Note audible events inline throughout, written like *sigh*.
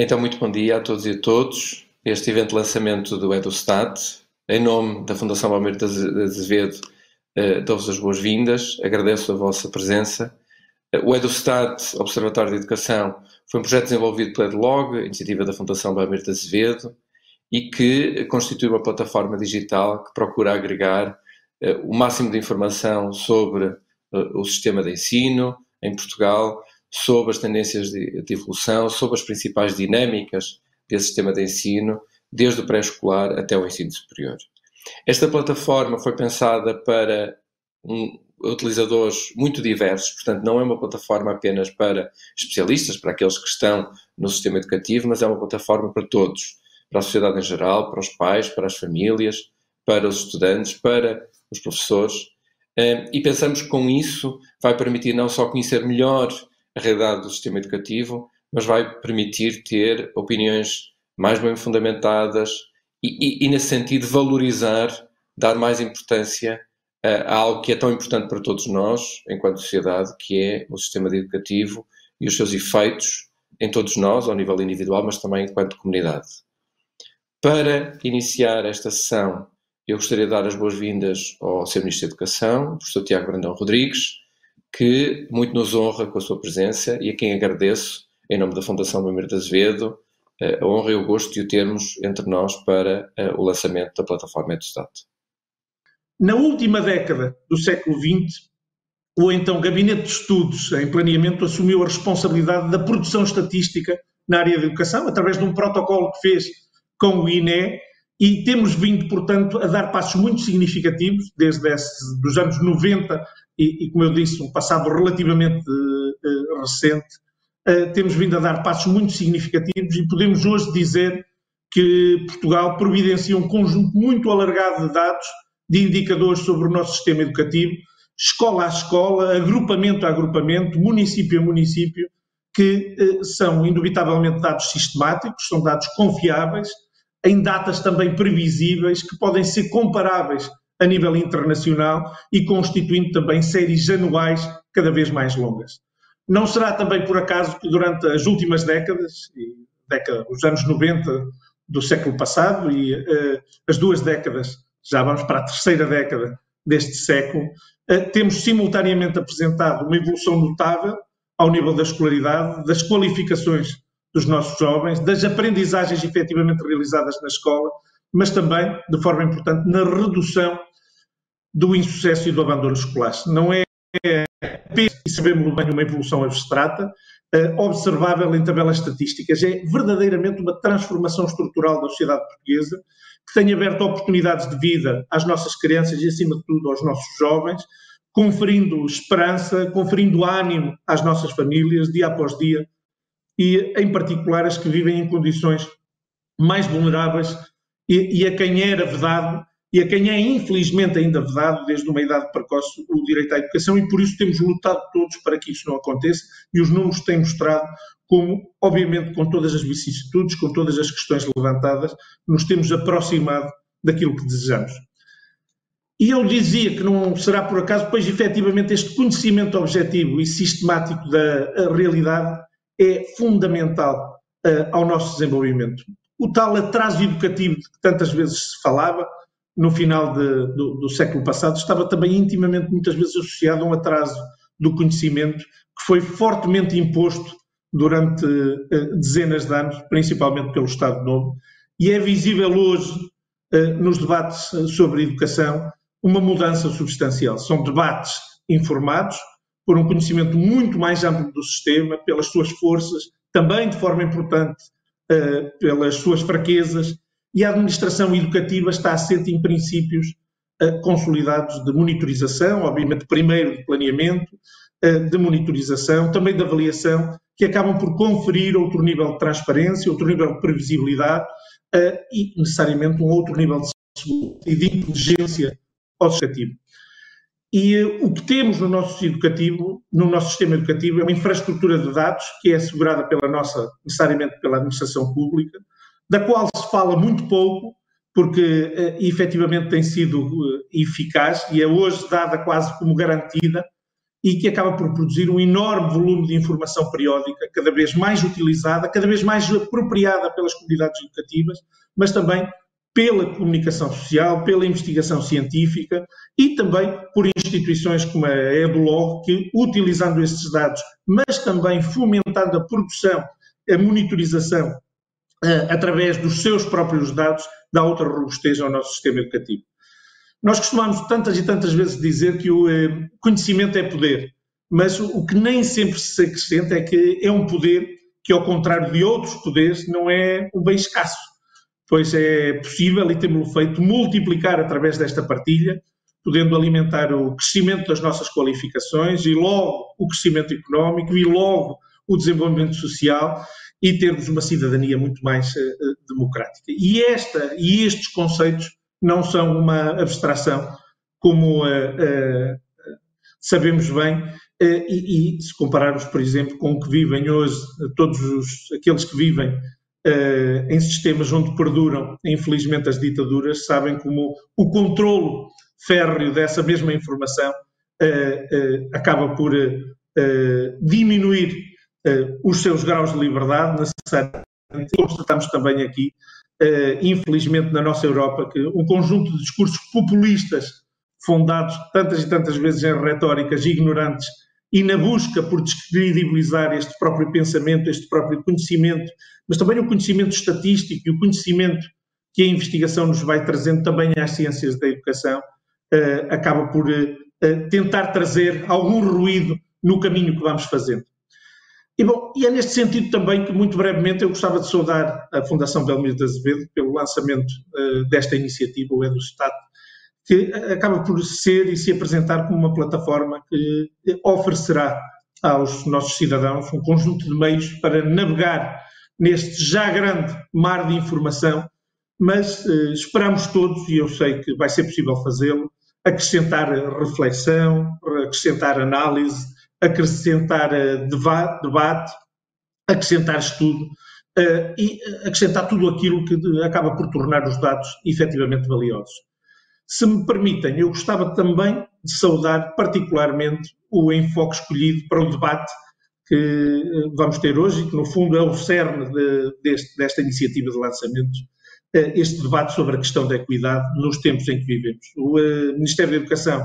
Então, muito bom dia a todos e a todos. Este evento de lançamento do EduStat, em nome da Fundação Palmeira de Azevedo, uh, dou-vos as boas-vindas, agradeço a vossa presença. Uh, o EduStat, Observatório de Educação, foi um projeto desenvolvido pela EduLog, iniciativa da Fundação Palmeira de Azevedo, e que constitui uma plataforma digital que procura agregar uh, o máximo de informação sobre o sistema de ensino em Portugal, sobre as tendências de, de evolução, sobre as principais dinâmicas desse sistema de ensino, desde o pré-escolar até o ensino superior. Esta plataforma foi pensada para um, utilizadores muito diversos, portanto, não é uma plataforma apenas para especialistas, para aqueles que estão no sistema educativo, mas é uma plataforma para todos, para a sociedade em geral, para os pais, para as famílias, para os estudantes, para os professores. E pensamos que com isso vai permitir não só conhecer melhor a realidade do sistema educativo, mas vai permitir ter opiniões mais bem fundamentadas e, e, e nesse sentido, valorizar, dar mais importância a, a, algo que é tão importante para todos nós, enquanto sociedade, que é o sistema educativo e os seus efeitos em todos nós, ao nível individual, mas também enquanto comunidade. Para iniciar esta sessão, eu gostaria de dar as boas-vindas ao Sr. Ministro da Educação, o professor Tiago Brandão Rodrigues, que muito nos honra com a sua presença e a quem agradeço, em nome da Fundação Mamir de Azevedo, a honra e o gosto de o termos entre nós para eh, o lançamento da plataforma EduStat. Na última década do século XX, o então Gabinete de Estudos em Planeamento assumiu a responsabilidade da produção estatística na área da educação, através de um protocolo que fez com o INE, e temos vindo, portanto, a dar passos muito significativos, desde os anos 90 e, e, como eu disse, um passado relativamente uh, recente, uh, temos vindo a dar passos muito significativos e podemos hoje dizer que Portugal providencia um conjunto muito alargado de dados, de indicadores sobre o nosso sistema educativo, escola a escola, agrupamento a agrupamento, município a município, que uh, são indubitavelmente dados sistemáticos, são dados confiáveis, em datas também previsíveis, que podem ser comparáveis a nível internacional e constituindo também séries anuais cada vez mais longas. Não será também por acaso que durante as últimas décadas, década, os anos 90 do século passado e uh, as duas décadas, já vamos para a terceira década deste século, uh, temos simultaneamente apresentado uma evolução notável ao nível da escolaridade, das qualificações dos nossos jovens, das aprendizagens efetivamente realizadas na escola, mas também, de forma importante, na redução do insucesso e do abandono escolar. Não é apenas, e sabemos bem, uma evolução abstrata, uh, observável em tabelas estatísticas, é verdadeiramente uma transformação estrutural da sociedade portuguesa, que tem aberto oportunidades de vida às nossas crianças e, acima de tudo, aos nossos jovens, conferindo esperança, conferindo ânimo às nossas famílias, dia após dia, e, em particular, as que vivem em condições mais vulneráveis e, e a quem era vedado e a quem é infelizmente ainda vedado desde uma idade precoce o direito à educação e por isso temos lutado todos para que isso não aconteça e os números têm mostrado como, obviamente, com todas as vicissitudes, com todas as questões levantadas, nos temos aproximado daquilo que desejamos. E eu dizia que não será por acaso, pois efetivamente este conhecimento objetivo e sistemático da realidade é fundamental uh, ao nosso desenvolvimento. O tal atraso educativo de que tantas vezes se falava, no final de, do, do, século passado, estava também intimamente, muitas vezes, associado a um atraso do conhecimento que foi fortemente imposto durante uh, dezenas de anos, principalmente pelo Estado Novo, e é visível hoje, uh, nos debates sobre educação, uma mudança substancial. São debates informados, por um conhecimento muito mais amplo do sistema, pelas suas forças, também de forma importante uh, pelas suas fraquezas, e a administração educativa está assente em princípios uh, consolidados de monitorização, obviamente primeiro de planeamento, uh, de monitorização, também de avaliação, que acabam por conferir outro nível de transparência, outro nível de previsibilidade uh, e necessariamente um outro nível de segurança e de inteligência ao educativo. E o que temos no nosso educativo, no nosso sistema educativo, é uma infraestrutura de dados que é assegurada pela nossa, necessariamente pela administração pública, da qual se fala muito pouco, porque uh, efetivamente tem sido uh, eficaz e é hoje dada quase como garantida, e que acaba por produzir um enorme volume de informação periódica, cada vez mais utilizada, cada vez mais apropriada pelas comunidades educativas, mas também pela comunicação social, pela investigação científica e também por instituições como a EduLog, que, utilizando estes dados, mas também fomentando a produção, a monitorização através dos seus próprios dados, dá outra robustez ao nosso sistema educativo. Nós costumamos tantas e tantas vezes dizer que o eh, conhecimento é poder, mas o que nem sempre se acrescenta é que é um poder que, ao contrário de outros poderes, não é um bem escasso, pois é possível, e temos feito, multiplicar através desta partilha, podendo alimentar o crescimento das nossas qualificações e logo o crescimento económico e logo o desenvolvimento social e termos uma cidadania muito mais uh, democrática. E esta e estes conceitos não são uma abstração, como uh, uh, sabemos bem, uh, e, e, se compararmos, por exemplo, com o que vivem hoje, todos os, aqueles que vivem em sistemas onde perduram, infelizmente, as ditaduras, sabem como o controlo férreo dessa mesma informação acaba por diminuir os seus graus de liberdade, necessariamente. Constatamos também aqui uh, infelizmente, na nossa Europa, que um conjunto de discursos populistas, fundados tantas e tantas vezes em retóricas ignorantes e na busca por descredibilizar este próprio pensamento, este próprio conhecimento, mas também o conhecimento estatístico e o conhecimento que a investigação nos vai trazendo também às ciências da educação, uh, acaba por tentar trazer algum ruído no caminho que vamos fazendo. E, bom, e é neste sentido também que, muito brevemente, eu gostava de saudar a Fundação Belmiro de Azevedo pelo lançamento uh, desta iniciativa, o EduStat, que acaba por ser e se apresentar como uma plataforma que oferecerá aos nossos cidadãos um conjunto de meios para navegar neste já grande mar de informação, mas uh, esperamos todos, e eu sei que vai ser possível fazê-lo, acrescentar reflexão, acrescentar análise, acrescentar eh, debate, acrescentar estudo uh, e acrescentar tudo aquilo que acaba por tornar os dados efetivamente valiosos. Se me permitem, eu gostava também de saudar particularmente o enfoque escolhido para o debate que eh, vamos ter hoje e que, no fundo, é o cerne de, deste, desta iniciativa de lançamento, este debate sobre a questão da equidade nos tempos em que vivemos. O Ministério da Educação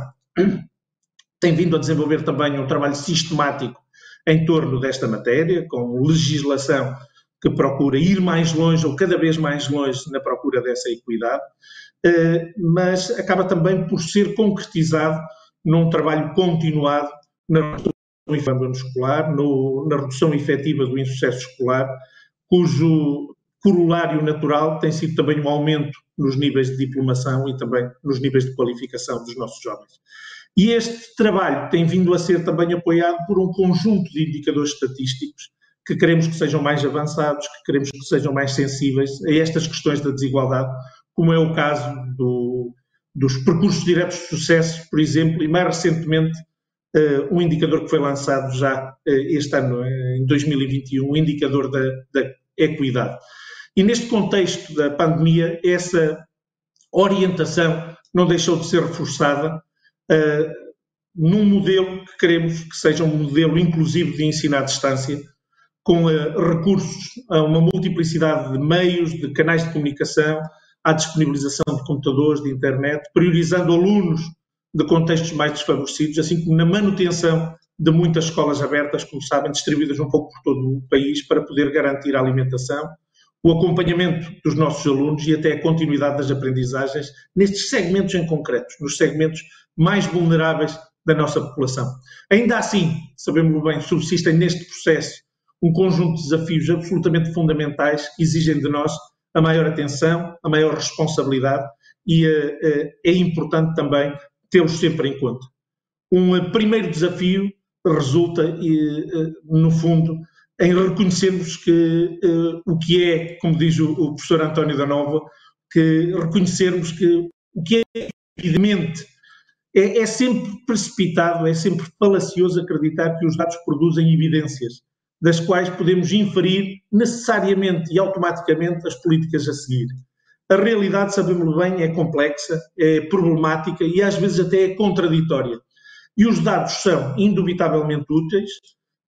tem vindo a desenvolver também um trabalho sistemático em torno desta matéria, com legislação que procura ir mais longe ou cada vez mais longe na procura dessa equidade, eh, mas acaba também por ser concretizado num trabalho continuado na redução do escolar, no, na redução efetiva do insucesso escolar, cujo corolário natural tem sido também um aumento nos níveis de diplomação e também nos níveis de qualificação dos nossos jovens. E este trabalho tem vindo a ser também apoiado por um conjunto de indicadores estatísticos que queremos que sejam mais avançados, que queremos que sejam mais sensíveis a estas questões da desigualdade, como é o caso do, dos percursos diretos de sucesso, por exemplo, e mais recentemente uh, um indicador que foi lançado já uh, este ano, em 2021, o um indicador da, da equidade. E neste contexto da pandemia, essa orientação não deixou de ser reforçada uh, num modelo que queremos que seja um modelo inclusivo de ensino à distância, com uh, recursos a uma multiplicidade de meios, de canais de comunicação, à disponibilização de computadores, de internet, priorizando alunos de contextos mais desfavorecidos, assim como na manutenção de muitas escolas abertas, como sabem, distribuídas um pouco por todo o país, para poder garantir a alimentação, o acompanhamento dos nossos alunos e até a continuidade das aprendizagens nestes segmentos em concretos, nos segmentos mais vulneráveis da nossa população. Ainda assim, sabemos bem, subsistem neste processo um conjunto de desafios absolutamente fundamentais que exigem de nós a maior atenção, a maior responsabilidade e uh, uh, é importante também tê-los sempre em conta. Um uh, primeiro desafio resulta, no fundo, em reconhecermos que o que é, como diz o, o professor António da Nova, que reconhecermos que o que é evidentemente é, é, sempre precipitado, é sempre falacioso acreditar que os dados produzem evidências, das quais podemos inferir necessariamente e automaticamente as políticas a seguir. A realidade, sabemos bem, é complexa, é problemática e às vezes até é contraditória. E os dados são indubitavelmente úteis,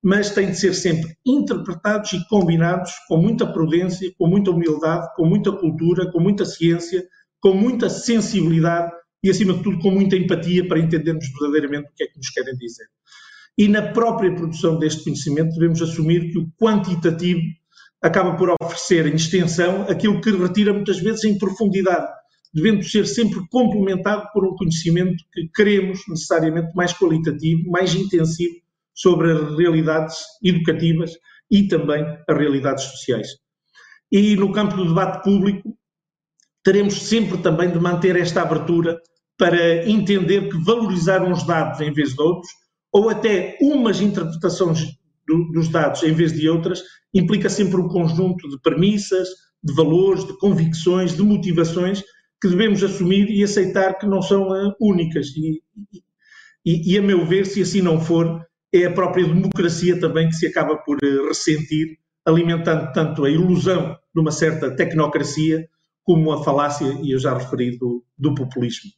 mas têm de ser sempre interpretados e combinados com muita prudência, com muita humildade, com muita cultura, com muita ciência, com muita sensibilidade e, acima de tudo, com muita empatia para entendermos verdadeiramente o que é que nos querem dizer. E na própria produção deste conhecimento devemos assumir que o quantitativo acaba por oferecer em extensão aquilo que retira muitas vezes em profundidade, devendo ser sempre complementado por um conhecimento que queremos necessariamente mais qualitativo, mais intensivo sobre as realidades educativas e também as realidades sociais. E no campo do debate público, teremos sempre também de manter esta abertura para entender que valorizar uns dados em vez de outros, ou até umas interpretações do, dos dados em vez de outras, implica sempre um conjunto de premissas, de valores, de convicções, de motivações que devemos assumir e aceitar que não são uh, únicas. E, e, e, a meu ver, se assim não for, é a própria democracia também que se acaba por uh, ressentir, alimentando tanto a ilusão de uma certa tecnocracia como a falácia, e eu já referi, do, do populismo.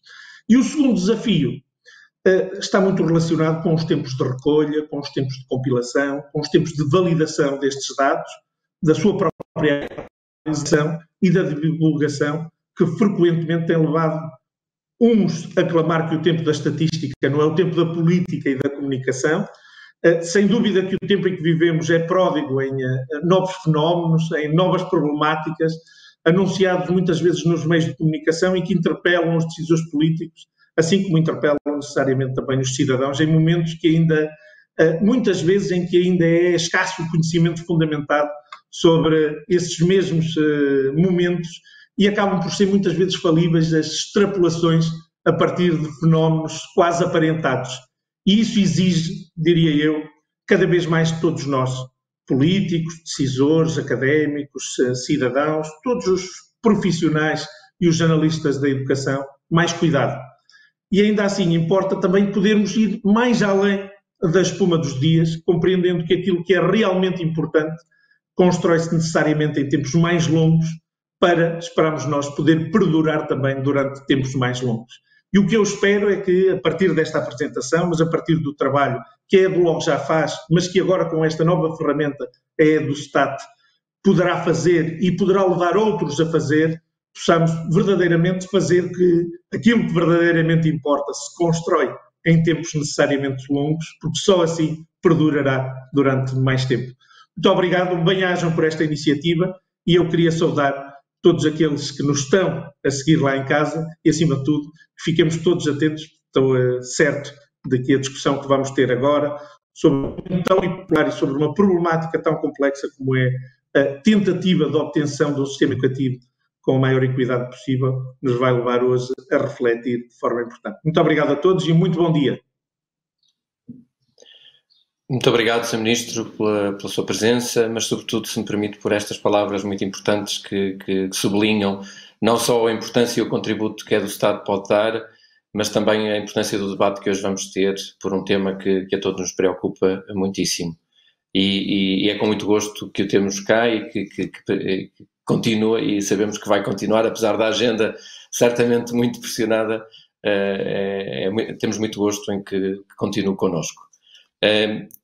E o segundo desafio uh, está muito relacionado com os tempos de recolha, com os tempos de compilação, com os tempos de validação destes dados, da sua própria analisação e da divulgação, que frequentemente tem levado uns a clamar que o tempo da estatística não é o tempo da política e da comunicação. Uh, sem dúvida que o tempo em que vivemos é pródigo em uh, novos fenómenos, em novas problemáticas, anunciados muitas vezes nos meios de comunicação e que interpelam os decisores políticos, assim como interpelam necessariamente também os cidadãos, em momentos que ainda, eh, muitas vezes, em que ainda é escasso o conhecimento fundamentado sobre esses mesmos eh, momentos e acabam por ser muitas vezes falíveis as extrapolações a partir de fenómenos quase aparentados. E isso exige, diria eu, cada vez mais de todos nós, políticos, decisores, académicos, eh, cidadãos, todos os profissionais e os jornalistas da educação, mais cuidado. E ainda assim importa também podermos ir mais além da espuma dos dias, compreendendo que aquilo que é realmente importante constrói-se necessariamente em tempos mais longos para, esperamos nós, poder perdurar também durante tempos mais longos. E o que eu espero é que, a partir desta apresentação, mas a partir do trabalho que a EduLog já faz, mas que agora com esta nova ferramenta, a EduStat, poderá fazer e poderá levar outros a fazer, possamos verdadeiramente fazer que aquilo que verdadeiramente importa se constrói em tempos necessariamente longos, porque só assim perdurará durante mais tempo. Muito obrigado, bem-ajam por esta iniciativa e eu queria saudar todos aqueles que nos estão a seguir lá em casa e, acima de tudo, que fiquemos todos atentos, estou uh, certo de que a discussão que vamos ter agora sobre um tão impopular e sobre uma problemática tão complexa como é a tentativa de obtenção um sistema educativo com a maior equidade possível, nos vai levar hoje a refletir de forma importante. Muito obrigado a todos e muito bom dia. Muito obrigado, Sr. Ministro, pela, pela, sua presença, mas, sobretudo, se me permite, por estas palavras muito importantes que, que, que, sublinham não só a importância e o contributo que é do Estado pode dar, mas também a importância do debate que hoje vamos ter por um tema que, que a todos nos preocupa muitíssimo. E, e, e, é com muito gosto que o temos cá e que, que, que, continua e sabemos que vai continuar, apesar da agenda certamente muito pressionada, é, é, temos muito gosto em que, continue connosco.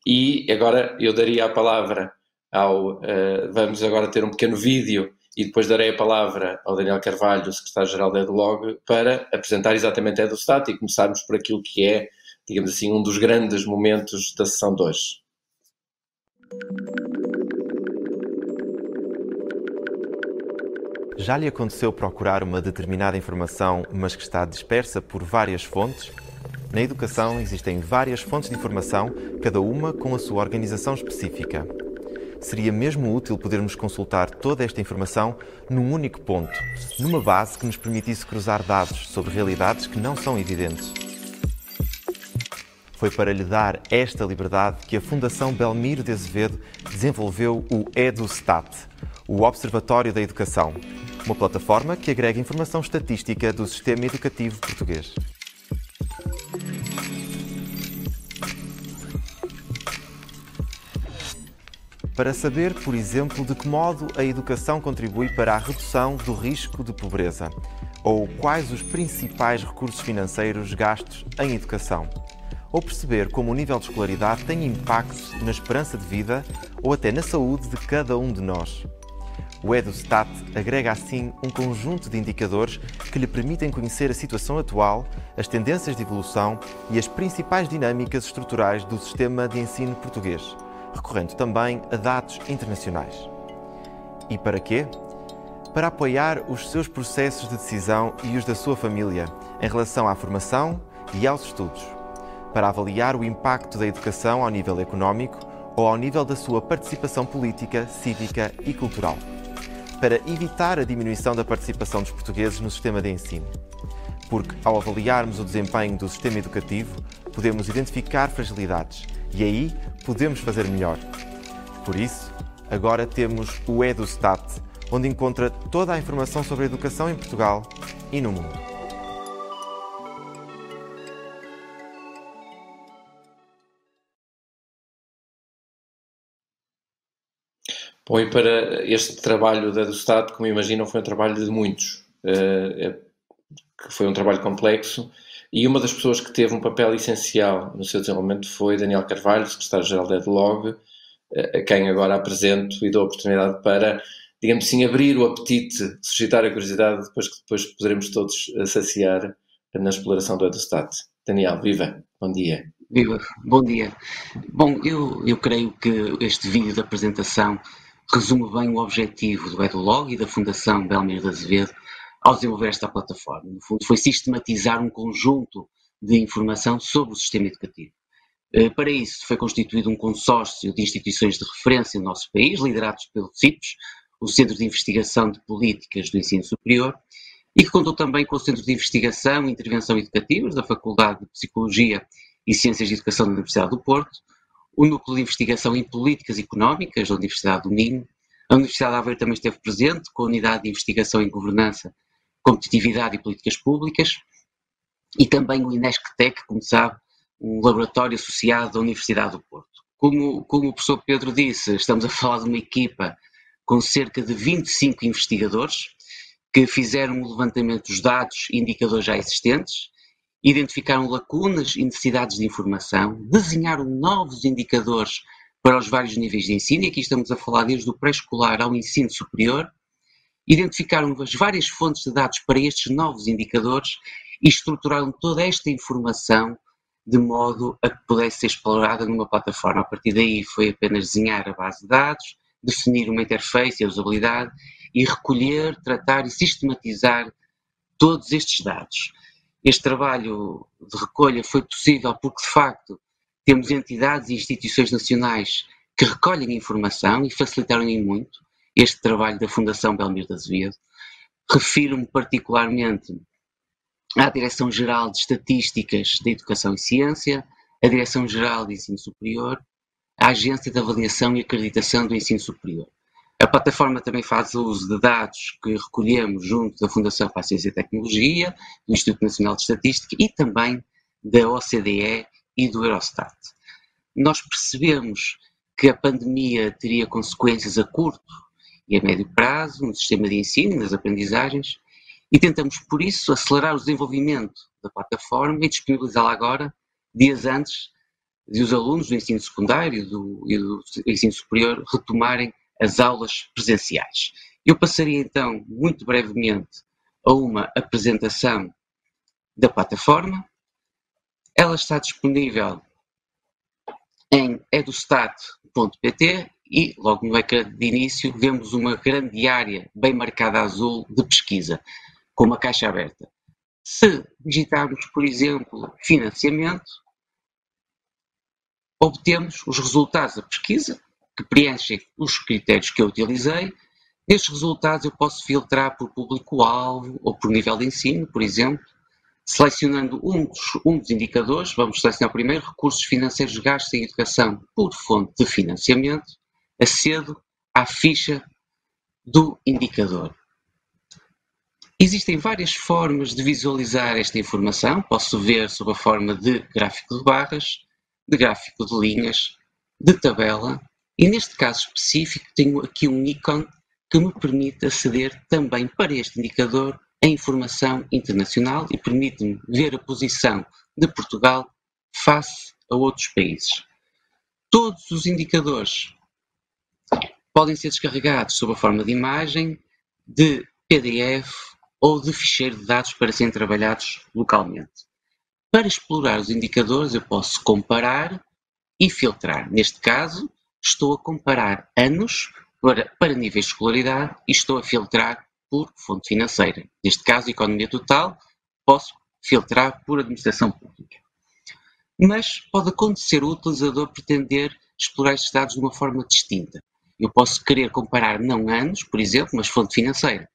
E agora eu daria a palavra ao. Uh, vamos agora ter um pequeno vídeo e depois darei a palavra ao Daniel Carvalho, secretário-geral da EduLog, para apresentar exatamente a EduStat e começarmos por aquilo que é, digamos assim, um dos grandes momentos da sessão de hoje. Já lhe aconteceu procurar uma determinada informação, mas que está dispersa por várias fontes? Na educação existem várias fontes de informação, cada uma com a sua organização específica. Seria mesmo útil podermos consultar toda esta informação num único ponto, numa base que nos permitisse cruzar dados sobre realidades que não são evidentes. Foi para lhe dar esta liberdade que a Fundação Belmiro de Azevedo desenvolveu o EduStat, o Observatório da Educação, uma plataforma que agrega informação estatística do sistema educativo português. Para saber, por exemplo, de que modo a educação contribui para a redução do risco de pobreza ou quais os principais recursos financeiros gastos em educação. ou perceber como o nível de escolaridade tem impacto na esperança de vida ou até na saúde de cada um de nós. O EduStat agrega assim um conjunto de indicadores que lhe permitem conhecer a situação atual, as tendências de evolução e as principais dinâmicas estruturais do sistema de ensino português, recorrendo também a dados internacionais. E para quê? Para apoiar os seus processos de decisão e os da sua família em relação à formação e aos estudos, para avaliar o impacto da educação ao nível económico ou ao nível da sua participação política, cívica e cultural para evitar a diminuição da participação dos portugueses no sistema de ensino. Porque, ao avaliarmos o desempenho do sistema educativo, podemos identificar fragilidades e aí podemos fazer melhor. Por isso, agora temos o EduStat, onde encontra toda a informação sobre a educação em Portugal e no mundo. Bom, e para este trabalho da do Estado, como imaginam, foi um trabalho de muitos, uh, que foi um trabalho complexo, e uma das pessoas que teve um papel essencial no seu desenvolvimento foi Daniel Carvalho, secretário-geral da EDLOG, uh, a quem agora apresento e dou a oportunidade para, digamos assim, abrir o apetite, suscitar a curiosidade, depois que depois poderemos todos saciar na exploração do EduStat. Daniel, viva, bom dia. Viva, bom dia. Bom, eu, eu creio que este vídeo da apresentação resume bem o objetivo do EduLog e da Fundação Belmiro de Azevedo ao desenvolver esta plataforma. No fundo, foi sistematizar um conjunto de informação sobre o sistema educativo. Eh, para isso, foi constituído um consórcio de instituições de referência no nosso país, liderados pelo CIPES, o Centro de Investigação de Políticas do Ensino Superior, e que contou também com o Centro de Investigação e Intervenção Educativas da Faculdade de Psicologia e Ciências de Educação da Universidade do Porto, o Núcleo de Investigação em Políticas Económicas da Universidade do Minho. A Universidade de Aveiro também esteve presente com a Unidade de Investigação em Governança, Competitividade e Políticas Públicas e também o INESCTEC, como sabe, um laboratório associado da Universidade do Porto. Como, como o professor Pedro disse, estamos a falar de uma equipa com cerca de 25 investigadores que fizeram o levantamento dos dados e indicadores já existentes identificaram lacunas e necessidades de informação, desenharam novos indicadores para os vários níveis de ensino, e aqui estamos a falar desde o pré-escolar ao ensino superior, identificaram as várias fontes de dados para estes novos indicadores e estruturaram toda esta informação de modo a que pudesse ser explorada numa plataforma. A partir daí foi apenas desenhar a base de dados, definir uma interface e a usabilidade e recolher, tratar e sistematizar todos estes dados. Este trabalho de recolha foi possível porque, de facto, temos entidades e instituições nacionais que recolhem informação e facilitaram em muito este trabalho da Fundação Belmiro de Azevedo. Refiro-me particularmente à Direção-Geral de Estatísticas da Educação e Ciência, à Direção-Geral de Ensino Superior, à Agência de Avaliação e Acreditação do Ensino Superior. A plataforma também faz uso de dados que recolhemos junto da Fundação para a Ciência e Tecnologia, do Instituto Nacional de Estatística e também da OCDE e do Eurostat. Nós percebemos que a pandemia teria consequências a curto e a médio prazo no sistema de ensino, nas aprendizagens, e tentamos, por isso, acelerar o desenvolvimento da plataforma e disponibilizá-la agora, dias antes de os alunos do ensino secundário do, e do ensino superior retomarem as aulas presenciais. Eu passaria então, muito brevemente, a uma apresentação da plataforma. Ela está disponível em edustat.pt e logo no ecrã de início vemos uma grande área bem marcada azul de pesquisa, com uma caixa aberta. Se digitarmos, por exemplo, financiamento, obtemos os resultados da pesquisa, que preenchem os critérios que eu utilizei. Nestes resultados eu posso filtrar por público-alvo ou por nível de ensino, por exemplo, selecionando um dos, um dos indicadores, vamos selecionar primeiro recursos financeiros gastos em educação por fonte de financiamento, acedo à ficha do indicador. Existem várias formas de visualizar esta informação. Posso ver sob a forma de gráfico de barras, de gráfico de linhas, de tabela e neste caso específico tenho aqui um ícone que me permite aceder também para este indicador a informação internacional e permite-me ver a posição de Portugal face a outros países. Todos os indicadores podem ser descarregados sob a forma de imagem, de PDF ou de ficheiro de dados para serem trabalhados localmente. Para explorar os indicadores, eu posso comparar e filtrar. Neste caso, estou a comparar anos para, para níveis de escolaridade e estou a filtrar por fonte financeira. Neste caso, economia total, posso filtrar por administração pública. Mas pode acontecer o utilizador pretender explorar estes dados de uma forma distinta. Eu posso querer comparar não anos, por exemplo, mas fonte financeira.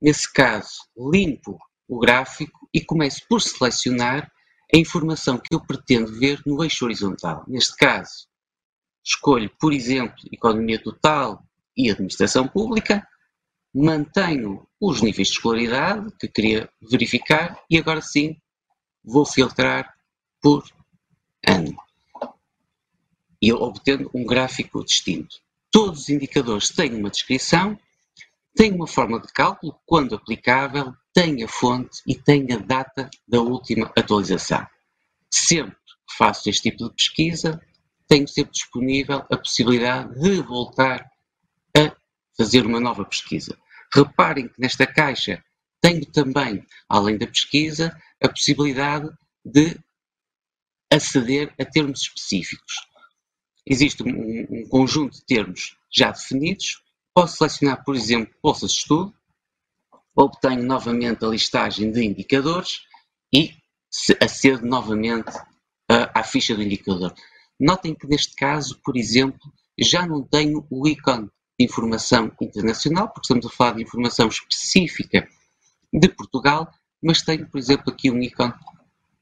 Nesse caso, limpo o gráfico e começo por selecionar a informação que eu pretendo ver no eixo horizontal. Neste caso, escolho, por exemplo, economia total e administração pública, mantenho os níveis de escolaridade que queria verificar e agora sim vou filtrar por ano. E obtendo um gráfico distinto. Todos os indicadores têm uma descrição tem uma forma de cálculo, quando aplicável, tem a fonte e tem a data da última atualização. Sempre que faço este tipo de pesquisa, tenho sempre disponível a possibilidade de voltar a fazer uma nova pesquisa. Reparem que nesta caixa tenho também, além da pesquisa, a possibilidade de aceder a termos específicos. Existe um, um conjunto de termos já definidos, Posso selecionar, por exemplo, bolsas de estudo, obtenho novamente a listagem de indicadores e acedo novamente à ficha do indicador. Notem que neste caso, por exemplo, já não tenho o ícone de informação internacional, porque estamos a falar de informação específica de Portugal, mas tenho, por exemplo, aqui um ícone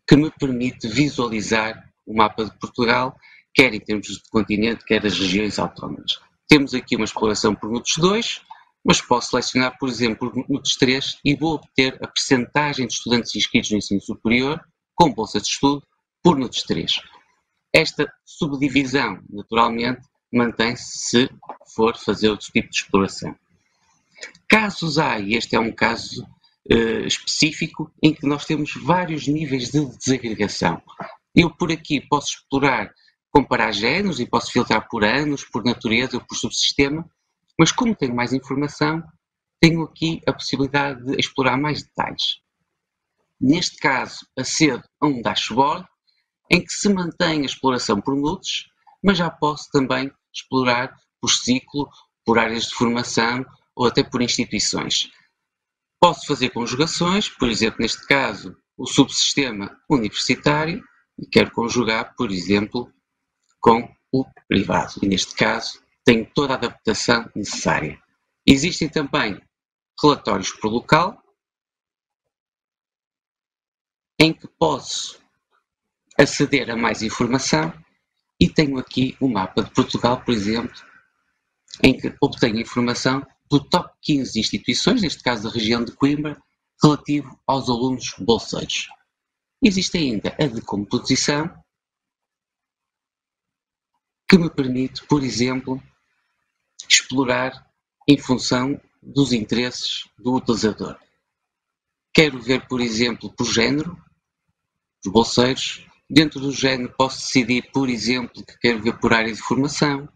que me permite visualizar o mapa de Portugal, quer em termos de continente, quer das regiões autónomas. Temos aqui uma exploração por NUTS 2, mas posso selecionar, por exemplo, NUTS 3 e vou obter a percentagem de estudantes inscritos no ensino superior com bolsa de estudo por NUTS 3. Esta subdivisão, naturalmente, mantém-se se for fazer outro tipo de exploração. Casos há, e este é um caso uh, específico, em que nós temos vários níveis de desagregação. Eu por aqui posso explorar comparar géneros e posso filtrar por anos, por natureza ou por subsistema, mas como tenho mais informação, tenho aqui a possibilidade de explorar mais detalhes. Neste caso, acedo a um dashboard em que se mantém a exploração por nudes, mas já posso também explorar por ciclo, por áreas de formação ou até por instituições. Posso fazer conjugações, por exemplo, neste caso, o subsistema universitário, e quero conjugar, por exemplo, com o privado. E neste caso, tenho toda a adaptação necessária. Existem também relatórios por local, em que posso aceder a mais informação e tenho aqui o um mapa de Portugal, por exemplo, em que obtenho informação do top 15 instituições, neste caso da região de Coimbra, relativo aos alunos bolseiros. Existe ainda a decomposição, que me permite, por exemplo, explorar em função dos interesses do utilizador. Quero ver, por exemplo, por género, os bolseiros. Dentro do género posso decidir, por exemplo, que quero ver por área de formação.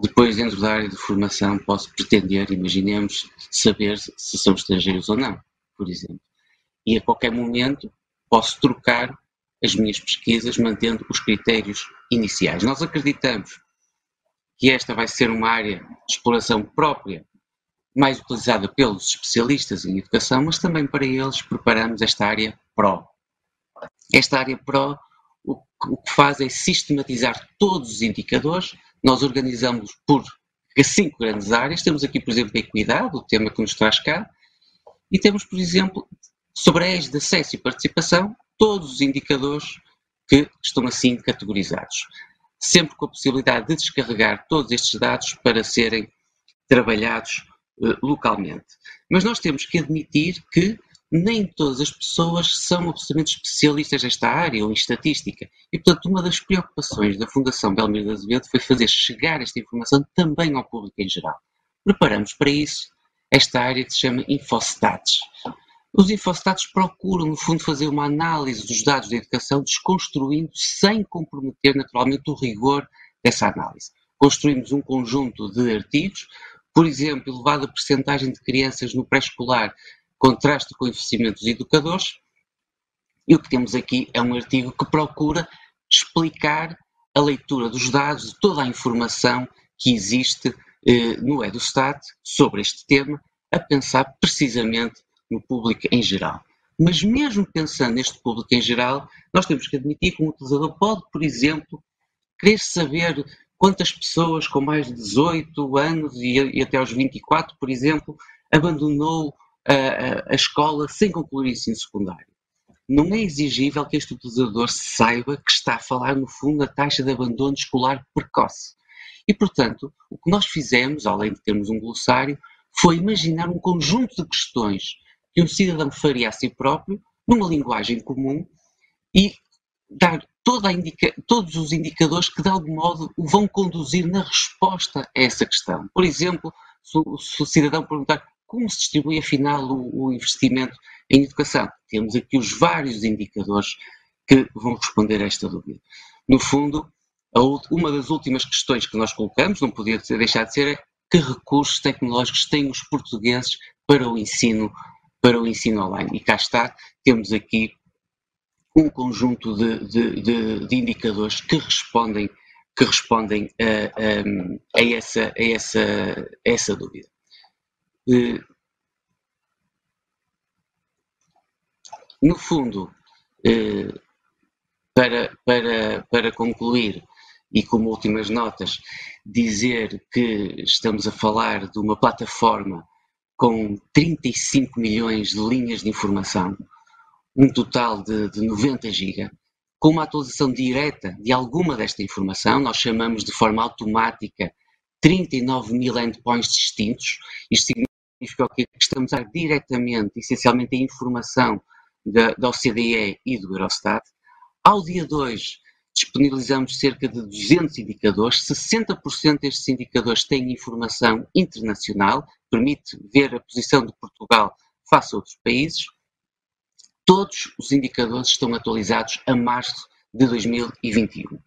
Depois, dentro da área de formação, posso pretender, imaginemos, saber se são estrangeiros ou não, por exemplo. E a qualquer momento posso trocar as minhas pesquisas mantendo os critérios iniciais. Nós acreditamos que esta vai ser uma área de exploração própria, mais utilizada pelos especialistas em educação, mas também para eles preparamos esta área PRO. Esta área PRO o que faz é sistematizar todos os indicadores, nós organizamos por cinco grandes áreas, temos aqui, por exemplo, a equidade, o tema que nos traz cá, e temos, por exemplo, sobre a de acesso e participação, todos os indicadores que estão assim categorizados. Sempre com a possibilidade de descarregar todos estes dados para serem trabalhados uh, localmente. Mas nós temos que admitir que nem todas as pessoas são absolutamente especialistas nesta área ou em estatística. E, portanto, uma das preocupações da Fundação Belmiro de Azevedo foi fazer chegar esta informação também ao público em geral. Preparamos para isso esta área que se chama Infostats. Os infostats procuram, no fundo, fazer uma análise dos dados da educação, desconstruindo sem comprometer naturalmente o rigor dessa análise. Construímos um conjunto de artigos, por exemplo, elevada percentagem de crianças no pré-escolar contraste com o investimento dos educadores, e o que temos aqui é um artigo que procura explicar a leitura dos dados, de toda a informação que existe eh, no EduStat sobre este tema, a pensar precisamente no público em geral. Mas mesmo pensando neste público em geral, nós temos que admitir que um utilizador pode, por exemplo, querer saber quantas pessoas com mais de 18 anos e, e até aos 24, por exemplo, abandonou a, a, a escola sem concluir o ensino secundário. Não é exigível que este utilizador saiba que está a falar, no fundo, da taxa de abandono escolar precoce. E, portanto, o que nós fizemos, além de termos um glossário, foi imaginar um conjunto de questões que um cidadão faria a si próprio, numa linguagem comum, e dar indica, todos os indicadores que, de algum modo, o vão conduzir na resposta a essa questão. Por exemplo, se o, se o cidadão perguntar como se distribui, afinal, o, o investimento em educação, temos aqui os vários indicadores que vão responder a esta dúvida. No fundo, uma das últimas questões que nós colocamos, não podia deixar de ser, é que recursos tecnológicos têm os portugueses para o ensino para o ensino online. E cá está, temos aqui um conjunto de, de, de, de indicadores que respondem, que respondem a, a, a, essa, a, essa, a essa dúvida. Eh, no fundo, eh, para, para, para concluir, e como últimas notas, dizer que estamos a falar de uma plataforma com 35 milhões de linhas de informação, um total de, de 90 GB, com uma atualização direta de alguma desta informação, nós chamamos de forma automática 39 mil endpoints distintos. Isto significa que estamos a diretamente, essencialmente, a informação da, da OCDE e do Eurostat. Ao dia 2, disponibilizamos cerca de 200 indicadores, 60% destes indicadores têm informação internacional, permite ver a posição de Portugal face a outros países. Todos os indicadores estão atualizados a março de 2021.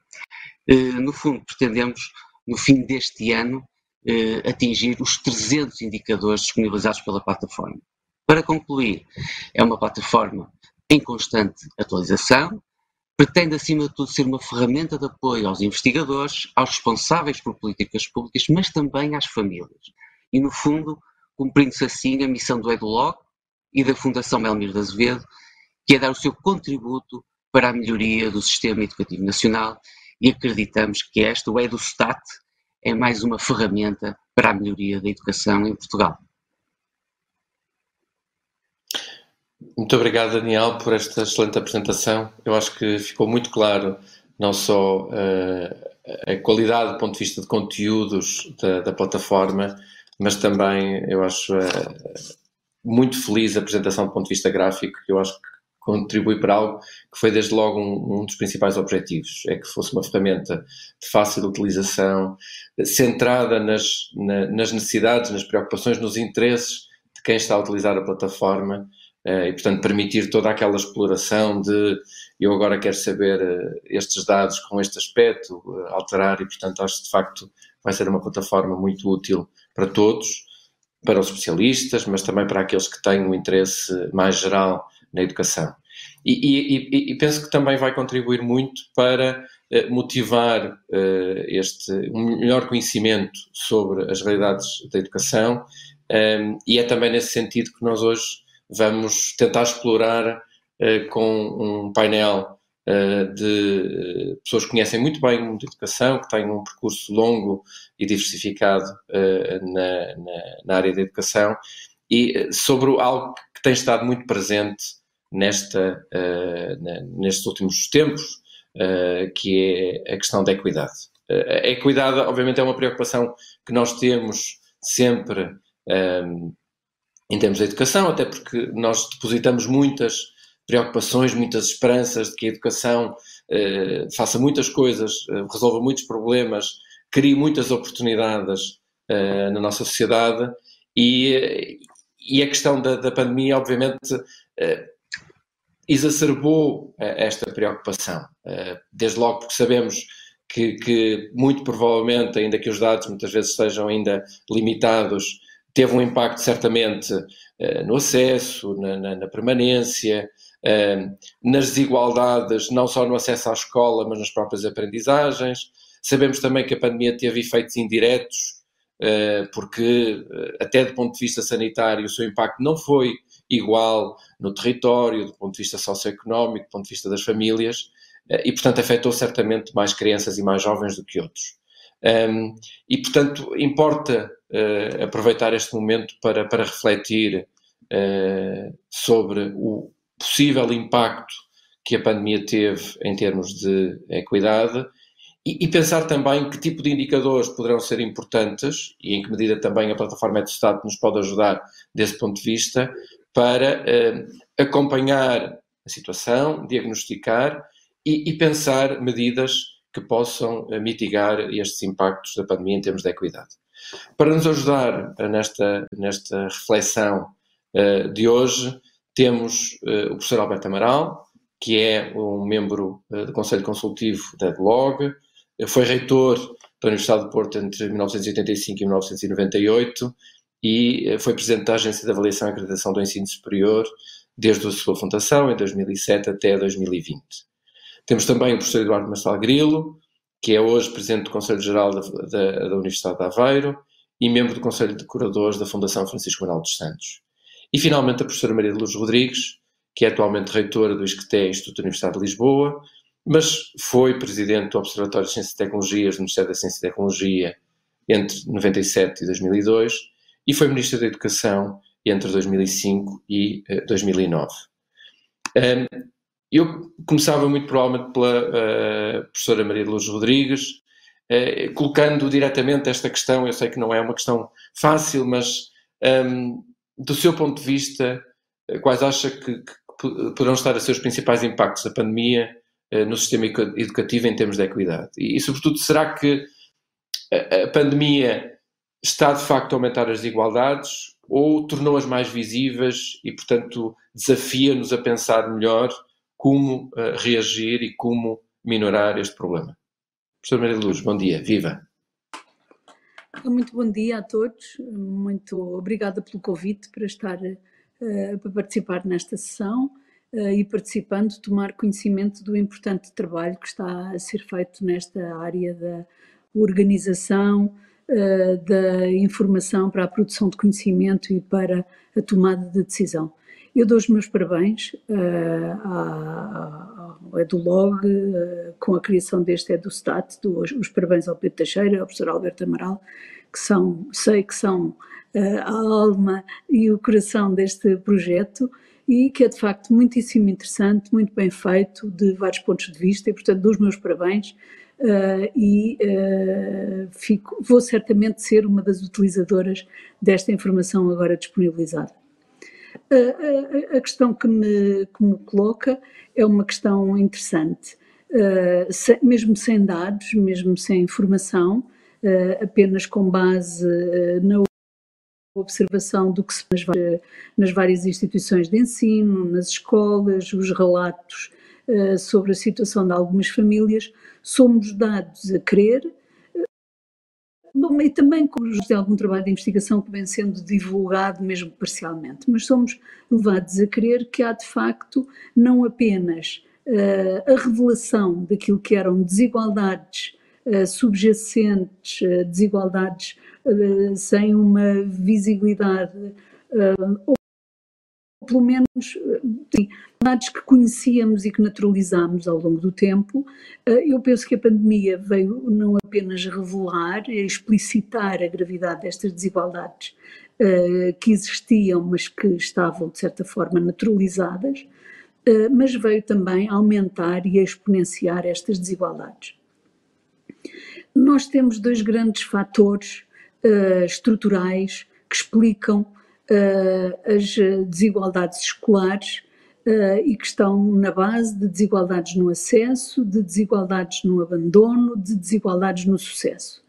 Eh, no fundo, pretendemos, no fim deste ano, eh, atingir os 300 indicadores disponibilizados pela plataforma. Para concluir, é uma plataforma em constante atualização, pretende, acima de tudo, ser uma ferramenta de apoio aos investigadores, aos responsáveis por políticas públicas, mas também às famílias. E, no fundo, cumprindo-se assim a missão do EduLog e da Fundação Melmir de Azevedo, que é dar o seu contributo para a melhoria do sistema educativo nacional e acreditamos que esta, o EduStat, é mais uma ferramenta para a melhoria da educação em Portugal. Muito obrigado, Daniel, por esta excelente apresentação. Eu acho que ficou muito claro não só uh, a qualidade do ponto de vista de conteúdos da, da plataforma, mas também eu acho uh, muito feliz a apresentação do ponto de vista gráfico, que eu acho que contribui para algo que foi desde logo um, um, dos principais objetivos, é que fosse uma ferramenta de fácil utilização, centrada nas, na, nas necessidades, nas preocupações, nos interesses de quem está a utilizar a plataforma e, portanto, permitir toda aquela exploração de eu agora quero saber uh, estes dados com este aspecto, uh, alterar, e, portanto, acho que de facto vai ser uma plataforma muito útil para todos, para os especialistas, mas também para aqueles que têm um interesse mais geral na educação. E, e, e penso que também vai contribuir muito para motivar este um melhor conhecimento sobre as realidades da educação, e é também nesse sentido que nós hoje vamos tentar explorar uh, com um painel uh, de uh, pessoas que conhecem muito bem o mundo da educação, que têm um percurso longo e diversificado na, na, na, área da educação, e sobre algo que tem estado muito presente nesta, nestes últimos tempos, que é a questão da equidade. a equidade, obviamente, é uma preocupação que nós temos sempre em termos de educação, até porque nós depositamos muitas preocupações, muitas esperanças de que a educação eh, faça muitas coisas, eh, resolva muitos problemas, crie muitas oportunidades eh, na nossa sociedade e, e a questão da, da pandemia, obviamente, exacerbou esta preocupação. Desde logo porque sabemos que, que, muito provavelmente, ainda que os dados muitas vezes sejam ainda limitados, teve um impacto certamente uh, no acesso, na, na, na permanência, uh, nas desigualdades, não só no acesso à escola, mas nas próprias aprendizagens. Sabemos também que a pandemia teve efeitos indiretos, uh, porque, até do ponto de vista sanitário, o seu impacto não foi igual no território, do ponto de vista socioeconómico, do ponto de vista das famílias. Eh, e, portanto, afetou certamente mais crianças e mais jovens do que outros. Um, e, portanto, importa uh, aproveitar este momento para, para refletir uh, sobre o possível impacto que a pandemia teve em termos de equidade e, e, pensar também que tipo de indicadores poderão ser importantes e em que medida também a plataforma Estado nos pode ajudar desse ponto de vista para uh, acompanhar a situação, diagnosticar e, e pensar medidas que possam mitigar estes impactos da pandemia em termos de equidade. Para nos ajudar nesta, nesta reflexão uh, de hoje, temos uh, o professor Alberto Amaral, que é um membro uh, do Conselho Consultivo da EDLOG, foi reitor da Universidade de Porto entre 1985 e 1998 e foi presidente da Agência de Avaliação e Acreditação do Ensino Superior desde a sua fundação, em 2007 até 2020. Temos também o professor Eduardo Marçal Grilo, que é hoje presidente do Conselho Geral da, da, da, Universidade de Aveiro e membro do Conselho de Curadores da Fundação Francisco Manuel dos Santos. E finalmente a professora Maria de Luz Rodrigues, que é atualmente reitora do ISCTE, Instituto da Universidade de Lisboa, mas foi presidente do Observatório de Ciências e Tecnologias do Ministério da Ciência e Tecnologia entre 97 e 2002 e foi Ministra da Educação entre 2005 e 2009. Um, eu começava muito provavelmente pela uh, professora Maria de Luz Rodrigues, uh, colocando diretamente esta questão, eu sei que não é uma questão fácil, mas um, ehm, do seu ponto de vista, eh, quais acha que, que, poderão estar a ser os principais impactos da pandemia uh, no sistema educativo em termos de equidade? E, e sobretudo, será que a, a pandemia está de facto a aumentar as desigualdades ou tornou-as mais visíveis e, portanto, desafia-nos a pensar melhor como uh, reagir e como minorar este problema. Professor Maria de Luz, bom dia, viva! Muito bom dia a todos, muito obrigada pelo convite para estar uh, para participar nesta sessão uh, e participando, tomar conhecimento do importante trabalho que está a ser feito nesta área da organização, uh, da informação para a produção de conhecimento e para a tomada de decisão. Eu dou os meus parabéns uh, ao EduLog, uh, com a criação deste EduStat, dou os, os parabéns ao Pedro Teixeira, ao professor Alberto Amaral, que são, sei que são uh, a alma e o coração deste projeto e que é de facto muitíssimo interessante, muito bem feito, de vários pontos de vista e portanto dou os meus parabéns Uh, e uh, fico, vou certamente ser uma das utilizadoras desta informação agora disponibilizada. A, questão que me, que me, coloca é uma questão interessante. Uh, se, mesmo sem dados, mesmo sem informação, uh, apenas com base uh, na observação do que se nas, nas várias instituições de ensino, nas escolas, os relatos sobre a situação de algumas famílias, somos dados a crer Bom, e também com de algum trabalho de investigação que vem sendo divulgado, mesmo parcialmente, mas somos levados a crer que há de facto não apenas uh, a revelação daquilo que eram desigualdades uh, subjacentes, uh, desigualdades sem uma visibilidade pelo menos sim, dados que conhecíamos e que naturalizámos ao longo do tempo. Eh, eu penso que a pandemia veio não apenas revelar e explicitar a gravidade destas desigualdades eh, que existiam, mas que estavam, de certa forma, naturalizadas, eh, mas veio também aumentar e exponenciar estas desigualdades. Nós temos dois grandes fatores estruturais que explicam as desigualdades escolares uh, e que estão na base de desigualdades no acesso, de desigualdades no abandono, de desigualdades no sucesso,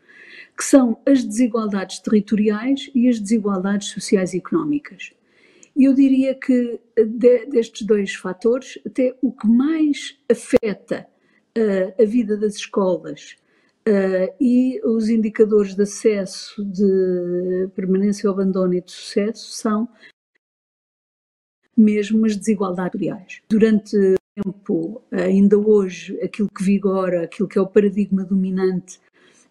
que são as desigualdades territoriais e as desigualdades sociais e económicas. eu diria que de, destes dois fatores, até o que mais afeta a vida das escolas uh, e os indicadores de acesso, de permanência ou abandono e de sucesso são mesmo as desigualdades reais. Durante tempo, ainda hoje, aquilo que vigora, aquilo que é o paradigma dominante,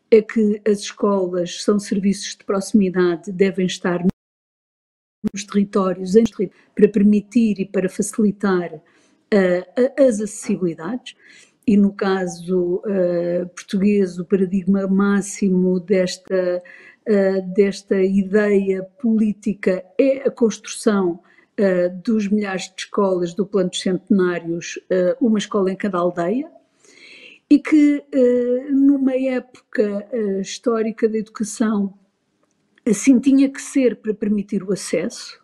é que as escolas são serviços de proximidade, devem estar nos territórios para permitir e para facilitar uh, as acessibilidades. E no caso uh, português, o paradigma máximo desta, uh, desta ideia política é a construção dos milhares de escolas do plano dos centenários, uma escola em cada aldeia, e que numa época histórica da educação assim tinha que ser para permitir o acesso,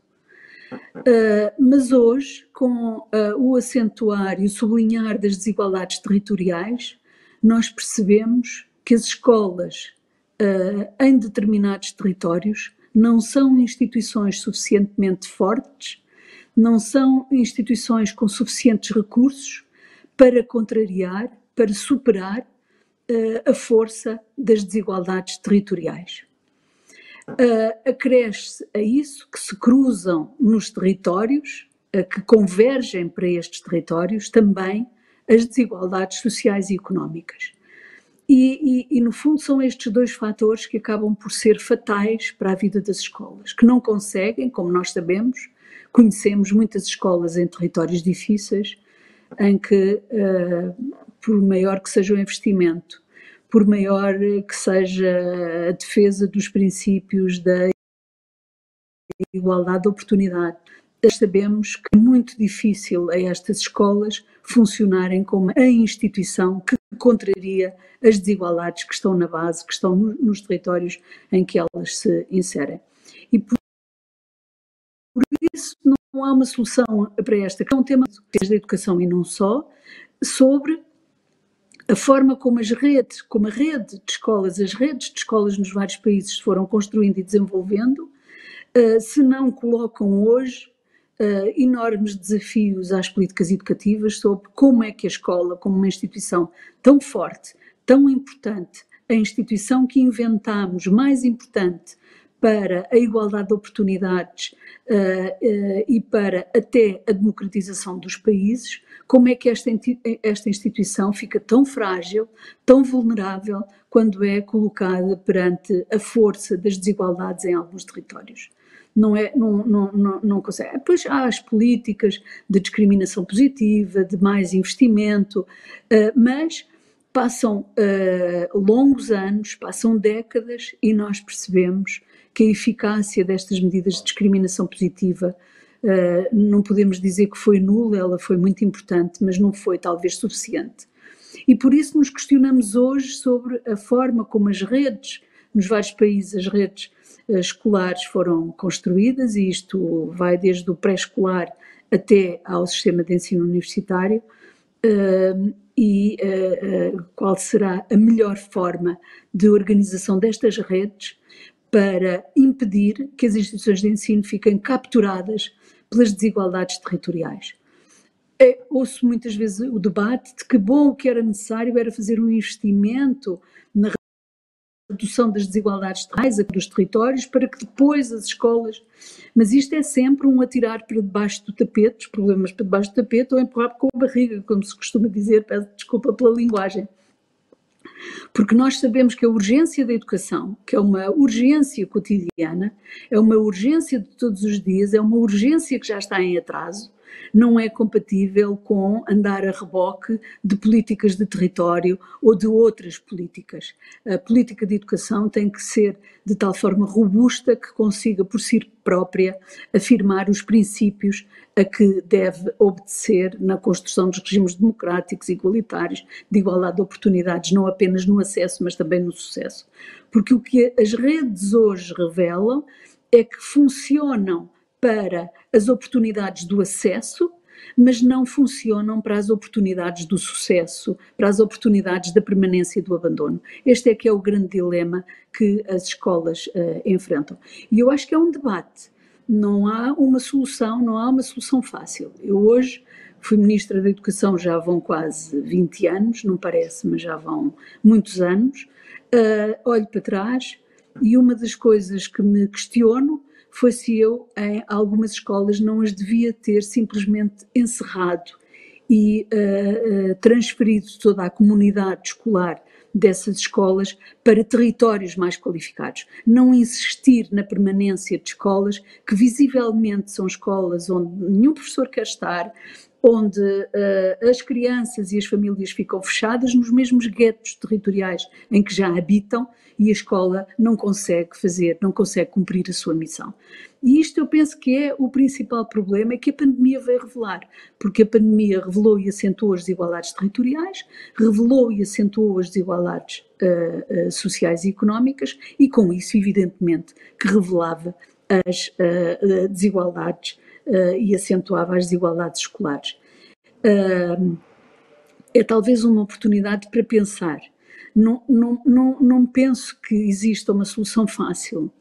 uh, mas hoje, com uh, o acentuar e o sublinhar das desigualdades territoriais, nós percebemos que as escolas uh, em determinados territórios não são instituições suficientemente fortes, não são instituições com suficientes recursos para contrariar, para superar a força das desigualdades territoriais uh, acresce a isso que se cruzam nos territórios, uh, que convergem para estes territórios também as desigualdades sociais e económicas. E, e, e, no fundo são estes dois fatores que acabam por ser fatais para a vida das escolas, que não conseguem, como nós sabemos, conhecemos muitas escolas em territórios difíceis, em que, uh, por maior que seja o investimento, por maior que seja a defesa dos princípios da igualdade de oportunidade. Sabemos que é muito difícil a estas escolas funcionarem como a instituição que contraria as desigualdades que estão na base, que estão nos territórios em que elas se inserem. E por isso não há uma solução para esta, que é um tema da educação e não só, sobre a forma como as redes, como a rede de escolas, as redes de escolas nos vários países foram construindo e desenvolvendo, uh, se não colocam hoje uh, enormes desafios às políticas educativas sobre como é que a escola, como uma instituição tão forte, tão importante, a instituição que inventamos mais importante para a igualdade de oportunidades uh, uh, e para até a democratização dos países, como é que esta, esta instituição fica tão frágil, tão vulnerável, quando é colocada perante a força das desigualdades em alguns territórios? Não, é, não, não, não, não consegue. Depois há as políticas de discriminação positiva, de mais investimento, uh, mas passam longos anos, passam décadas e nós percebemos que a eficácia destas medidas de discriminação positiva uh, não podemos dizer que foi nula, ela foi muito importante, mas não foi talvez suficiente. E por isso nos questionamos hoje sobre a forma como as redes, nos vários países, as redes uh, escolares foram construídas, e isto vai desde o pré-escolar até ao sistema de ensino universitário, uh, e qual será a melhor forma de organização destas redes para impedir que as instituições de ensino fiquem capturadas pelas desigualdades territoriais. É, ouço muitas vezes o debate de que bom que era necessário era fazer um investimento na redução das desigualdades territoriais dos territórios para que depois as escolas. Mas isto é sempre um atirar para debaixo do tapete, os problemas para debaixo do tapete, ou empurrar com a barriga, como se costuma dizer, peço desculpa pela linguagem. Porque nós sabemos que a urgência da educação, que é uma urgência cotidiana, é uma urgência de todos os dias, é uma urgência que já está em atraso, não é compatível com andar a reboque de políticas de território ou de outras políticas. A política de educação tem que ser de tal forma robusta que consiga, por si própria, afirmar os princípios a que deve obedecer na construção dos regimes democráticos, igualitários, de igualdade de oportunidades, não apenas no acesso, mas também no sucesso. Porque o que as redes hoje revelam é que funcionam para as oportunidades do acesso, mas não funcionam para as oportunidades do sucesso, para as oportunidades da permanência e do abandono. Este é que é o grande dilema que as escolas uh, enfrentam. E eu acho que é um debate não há uma solução, não há uma solução fácil. Eu hoje fui Ministra da Educação já vão quase 20 anos, não parece, mas já vão muitos anos. Uh, olho para trás e uma das coisas que me questiono foi se eu, em algumas escolas, não as devia ter simplesmente encerrado e uh, uh, transferido toda a comunidade escolar dessas escolas para territórios mais qualificados. Não insistir na permanência de escolas que visivelmente são escolas onde nenhum professor quer estar, onde uh, as crianças e as famílias ficam fechadas nos mesmos guetos territoriais em que já habitam e a escola não consegue fazer, não consegue cumprir a sua missão. E isto eu penso que é o principal problema é que a pandemia veio revelar, porque a pandemia revelou e acentuou as desigualdades territoriais, revelou e acentuou as desigualdades uh, uh, sociais e económicas e com isso, evidentemente, que revelava as desigualdades uh, e acentuava as desigualdades escolares. Uh, é talvez uma oportunidade para pensar. Não, não, não, não penso que exista uma solução fácil.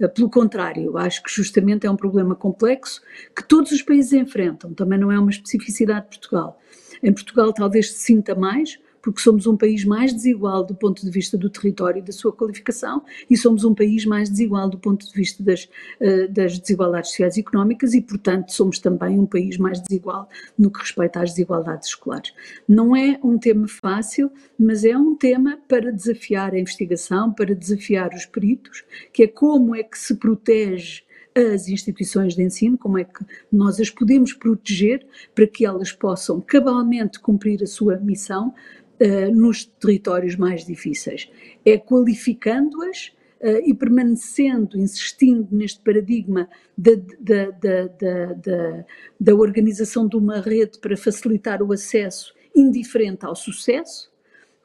Uh, pelo contrário, acho que justamente é um problema complexo que todos os países enfrentam, também não é uma especificidade de Portugal. Em Portugal talvez se sinta mais, porque somos um país mais desigual do ponto de vista do território e da sua qualificação e somos um país mais desigual do ponto de vista das, uh, das desigualdades sociais e económicas e, portanto, somos também um país mais desigual no que respeita às desigualdades escolares. Não é um tema fácil, mas é um tema para desafiar a investigação, para desafiar os peritos, que é como é que se protege as instituições de ensino, como é que nós as podemos proteger para que elas possam cabalmente cumprir a sua missão, uh, nos territórios mais difíceis. É qualificando-as uh, e permanecendo, insistindo neste paradigma da, da, da, da, organização de uma rede para facilitar o acesso indiferente ao sucesso,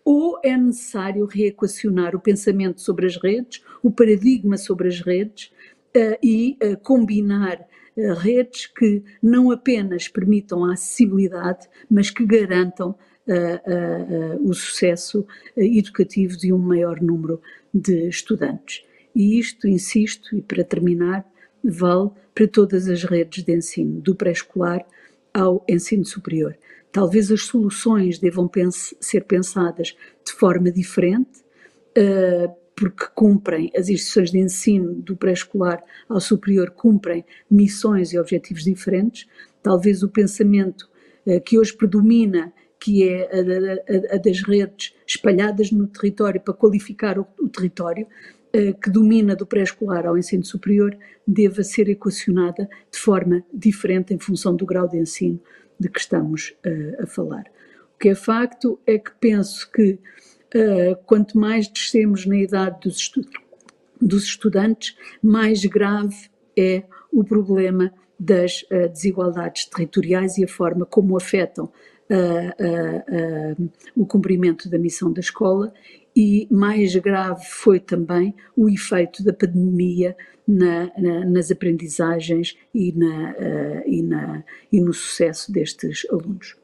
ou é necessário reequacionar o pensamento sobre as redes, o paradigma sobre as redes uh, e uh, combinar redes que não apenas permitam a acessibilidade, mas que garantam o sucesso educativo de um maior número de estudantes. E isto, insisto, e para terminar, vale para todas as redes de ensino, do pré-escolar ao ensino superior. Talvez as soluções devam ser pensadas de forma diferente, uh, porque cumprem, as instituições de ensino do pré-escolar ao superior cumprem missões e objetivos diferentes. Talvez o pensamento uh, que hoje predomina que é a, a, a, das redes espalhadas no território para qualificar o, o território, uh, que domina do pré-escolar ao ensino superior, deva ser equacionada de forma diferente em função do grau de ensino de que estamos uh, a falar. O que é facto é que penso que uh, quanto mais descemos na idade dos, estu dos estudantes, mais grave é o problema das desigualdades territoriais e a forma como afetam o cumprimento da missão da escola e mais grave foi também o efeito da pandemia na, na, nas aprendizagens e, na, e, e no sucesso destes alunos.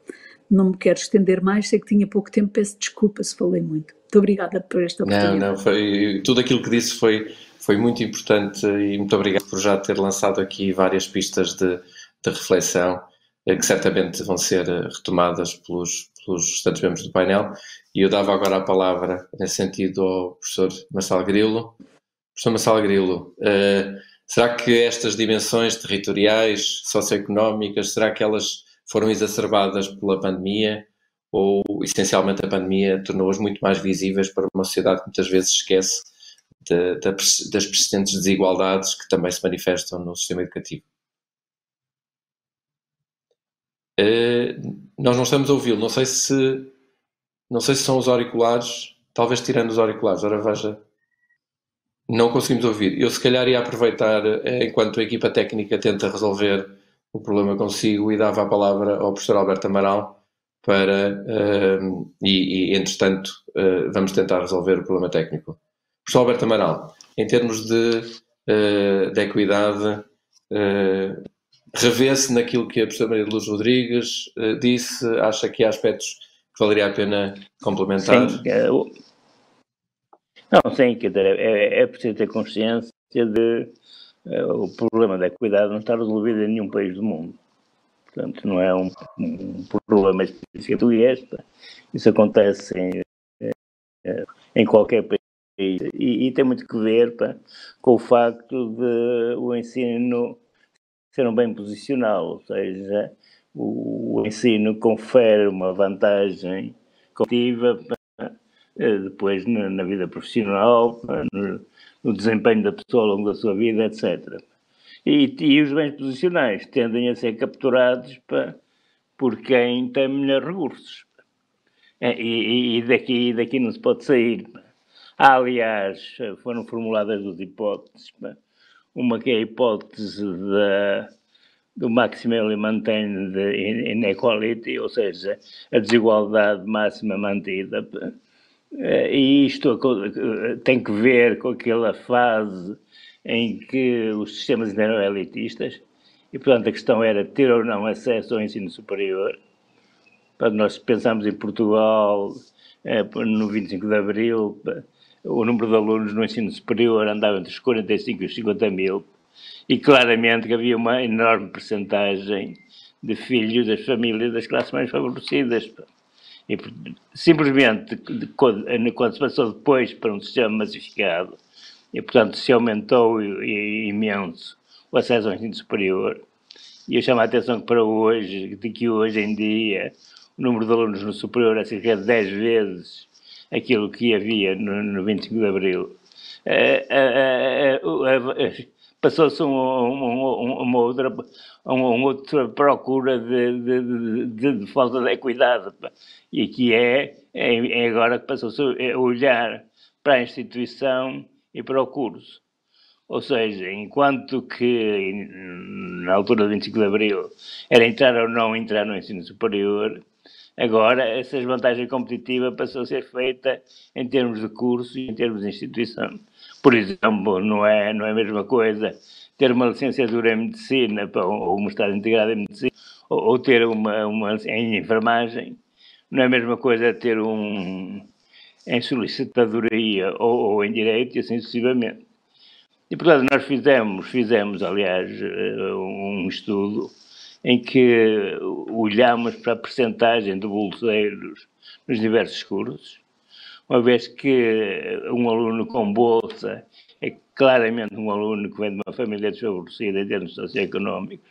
Não me quero estender mais, sei que tinha pouco tempo, peço desculpa se falei muito. Muito obrigada por esta oportunidade. Não, não, foi, tudo aquilo que disse foi, foi muito importante e muito obrigado por já ter lançado aqui várias pistas de, de reflexão que certamente vão ser eh, retomadas pelos, pelos restantes membros do painel. E eu dava agora a palavra, nesse sentido, ao professor Marcelo Grilo. Professor Marcelo Grilo, uh, será que estas dimensões territoriais, socioeconómicas, será que elas foram exacerbadas pela pandemia? Ou, essencialmente, a pandemia tornou-as muito mais visíveis para uma sociedade que muitas vezes esquece de, de, das persistentes desigualdades que também se manifestam no sistema educativo? Eh, nós não estamos a ouvi-lo. Não sei se não sei se são os auriculares, talvez tirando os auriculares. Ora veja, não conseguimos ouvir. Eu se calhar ia aproveitar eh, enquanto a equipa técnica tenta resolver o problema consigo e dava a palavra ao professor Alberto Amaral para uh, e, e, entretanto uh, vamos tentar resolver o problema técnico. Professor Alberto Amaral, em termos de, uh, de equidade, revê-se naquilo que a professora Maria de Luz Rodrigues uh, disse? Acha que há aspectos que valeria a pena complementar? Sim, não, sim, quer dizer, é, é preciso ter consciência de, o problema da equidade não está resolvido em nenhum país do mundo. Portanto, não é um, um problema específico português. Isso acontece em, em qualquer país. E, e tem muito que ver pá, com o facto de o ensino ser um bem posicional, ou seja, o, ensino confere uma vantagem competitiva eh, depois na, na, vida profissional, no, no, desempenho da pessoa ao longo da sua vida, etc. E, e os bens posicionais tendem a ser capturados para, por quem tem melhores recursos. É, e, e, daqui, daqui não se pode sair. Aliás, foram formuladas duas hipóteses. Uma que é a hipótese da, do maximally maintained inequality, ou seja, a desigualdade máxima mantida. Eh, e isto tem que ver com aquela fase em que os sistemas eram elitistas e, portanto, a questão era ter ou não acesso ao ensino superior. Para nós pensamos em Portugal, eh, no 25 de Abril, o número de alunos no ensino superior andava entre os 45 e os 50 mil, e claramente que havia uma enorme percentagem de filhos das famílias das classes mais favorecidas. E, simplesmente, quando, quando se passou depois para um sistema massificado, e portanto se aumentou imenso o acesso ao ensino superior, e eu chamo a atenção que para hoje, de que hoje em dia o número de alunos no superior é cerca de 10 vezes aquilo que havia no, no 25 de Abril. Uh, uh, uh, passou-se um, um, uma, outra, procura de, de, de, de, falta de equidade. E aqui é, é, é agora que passou-se a olhar para a instituição e para o curso. Ou seja, enquanto que na altura do 25 de Abril era entrar ou não entrar no ensino superior, agora essa vantagem competitiva passou a ser feita em termos de curso e em termos de instituição. Por exemplo, não é, não é a mesma coisa ter uma licenciatura em medicina ou um mestrado integrado em medicina ou, ou ter uma, uma em enfermagem, não é a mesma coisa ter um em solicitadoria ou, ou em direito e assim sucessivamente. E, portanto, nós fizemos, fizemos, aliás, eh, um estudo em que olhamos para a percentagem de bolseiros nos diversos cursos uma vez que um aluno com bolsa é claramente um aluno que vem de uma família desfavorecida em termos socioeconómicos.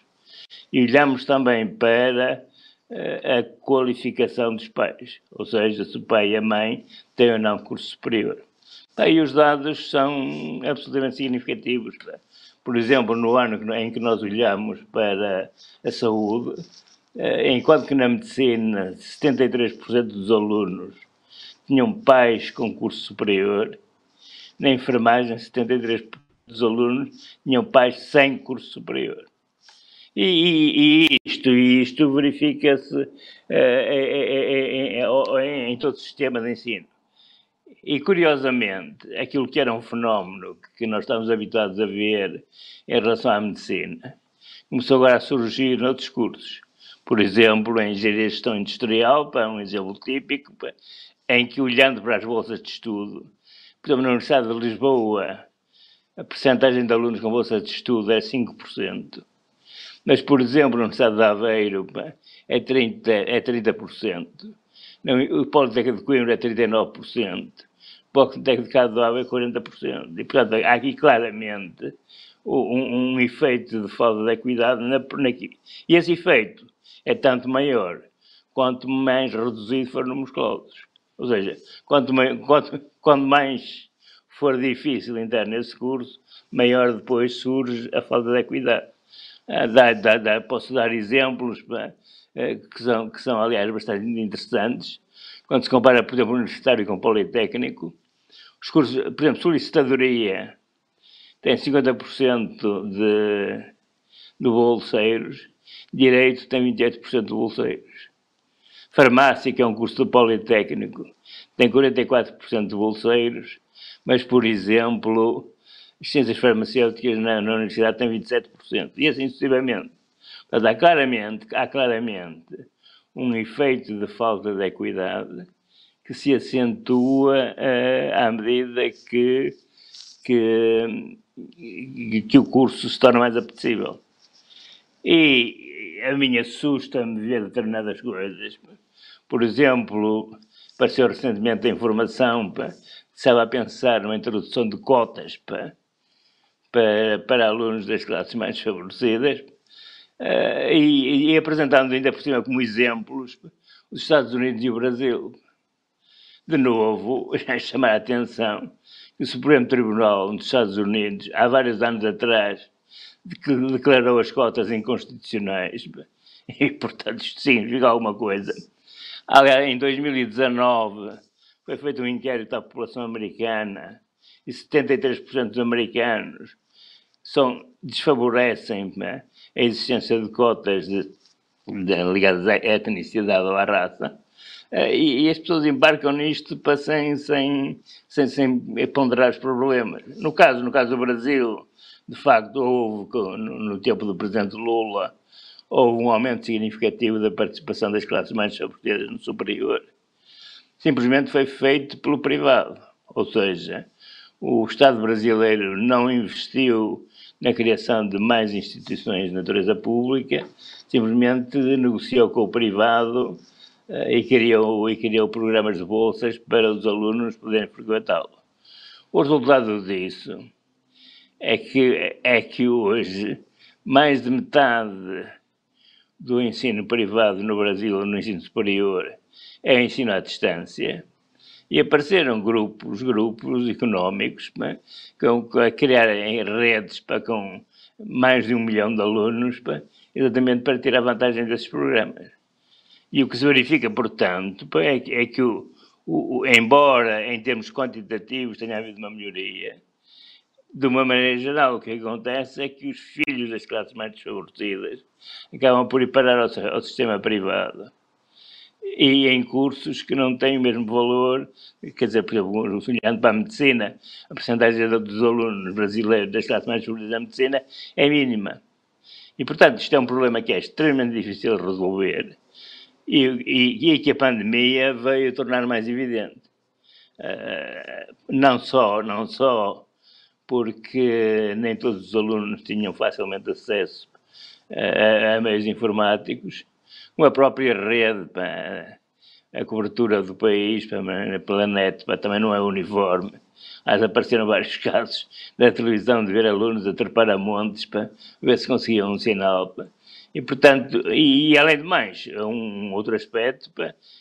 E olhamos também para uh, a qualificação dos pais, ou seja, se o pai e a mãe têm ou não curso superior. Aí os dados são absolutamente significativos. Por exemplo, no ano em que nós olhamos para a saúde, uh, enquanto que na medicina 73% dos alunos tinham pais com curso superior. Na enfermagem, 73% dos alunos tinham pais sem curso superior. E, e, e isto, isto verifica-se uh, em, em, em todo o sistema de ensino. E, curiosamente, aquilo que era um fenómeno que nós estamos habituados a ver em relação à medicina, começou agora a surgir noutros cursos. Por exemplo, em engenharia de gestão industrial, para um exemplo típico, em que, olhando para as bolsas de estudo, por exemplo, na Universidade de Lisboa, a percentagem de alunos com bolsa de estudo é 5%. Mas, por exemplo, na Universidade de Aveiro é 30%. É 30%. O Politécnico de Coimbra é 39%. O Politécnico de Cado é 40%. E, portanto, há aqui claramente um, um efeito de falta de equidade na, naquilo. E esse efeito é tanto maior quanto mais reduzido for números cláusulos. Ou seja, quanto, quanto, quanto mais for difícil entrar nesse curso, maior depois surge a falta de equidade. Ah, dá, dá, dá, posso dar exemplos eh, que, são, que são, aliás, bastante interessantes. Quando se compara, por exemplo, o universitário com o politécnico, os cursos, por exemplo, solicitadoria tem 50% de, de bolseiros, direito tem 28% de bolseiros. Farmácia, que é um curso do Politécnico, tem 44% de bolseiros, mas, por exemplo, ciências farmacêuticas na, na universidade tem 27%, e assim sucessivamente. Mas há claramente, há claramente um efeito de falta de equidade que se acentua uh, à medida que, que que o curso se torna mais apetecível. E a mim assusta-me ver determinadas coisas. Por exemplo, apareceu recentemente a informação, pá, estava a pensar numa introdução de cotas pá, para, para alunos das classes mais favorecidas uh, e, e, apresentando ainda por cima como exemplos os Estados Unidos e o Brasil. De novo, *laughs* chamar a atenção que o Supremo Tribunal dos Estados Unidos, há vários anos atrás, declarou as cotas inconstitucionais. *laughs* E, portanto, isto significa alguma coisa. Em 2019 foi feito um inquérito à população americana e 73% dos americanos são, desfavorecem né, a existência de cotas de, de, ligadas à etnicidade ou à raça. Eh, e, e, as pessoas embarcam nisto sem, sem, sem, sem ponderar os problemas. No caso, no caso do Brasil, de facto, houve, no, no tempo do presidente Lula, houve um aumento significativo da participação das classes mais favorecidas no superior. Simplesmente foi feito pelo privado, ou seja, o Estado brasileiro não investiu na criação de mais instituições de natureza pública, simplesmente negociou com o privado e, criou, e criou programas de bolsas para os alunos poderem frequentá-lo. O resultado disso é que, é que hoje mais de metade do ensino privado no Brasil, no ensino superior, é ensino à distância. E apareceram grupos, grupos económicos, né, a criarem redes para, com mais de um milhão de alunos, para, exatamente para tirar vantagem desses programas. E o que se verifica, portanto, é que, é que o, o, embora em termos quantitativos tenha havido uma melhoria, de uma maneira geral, o que acontece é que os filhos das classes mais desfavorecidas acabam por ir parar ao, ao sistema privado e em cursos que não têm o mesmo valor, quer dizer, por exemplo, olhando para a medicina, a porcentagem dos alunos brasileiros das classes mais favorecidas da medicina é mínima. E, portanto, isto é um problema que é extremamente difícil de resolver e, e, e que a pandemia veio tornar mais evidente. Uh, não só, não só porque nem todos os alunos tinham facilmente acesso a, a meios informáticos, uma própria rede, pá, a cobertura do país pá, pela net também não é uniforme. Mas apareceram vários *laughs* casos da televisão de ver alunos a trepar a montes para ver se conseguiam um sinal. E, portanto, e, e, além de mais, um outro aspecto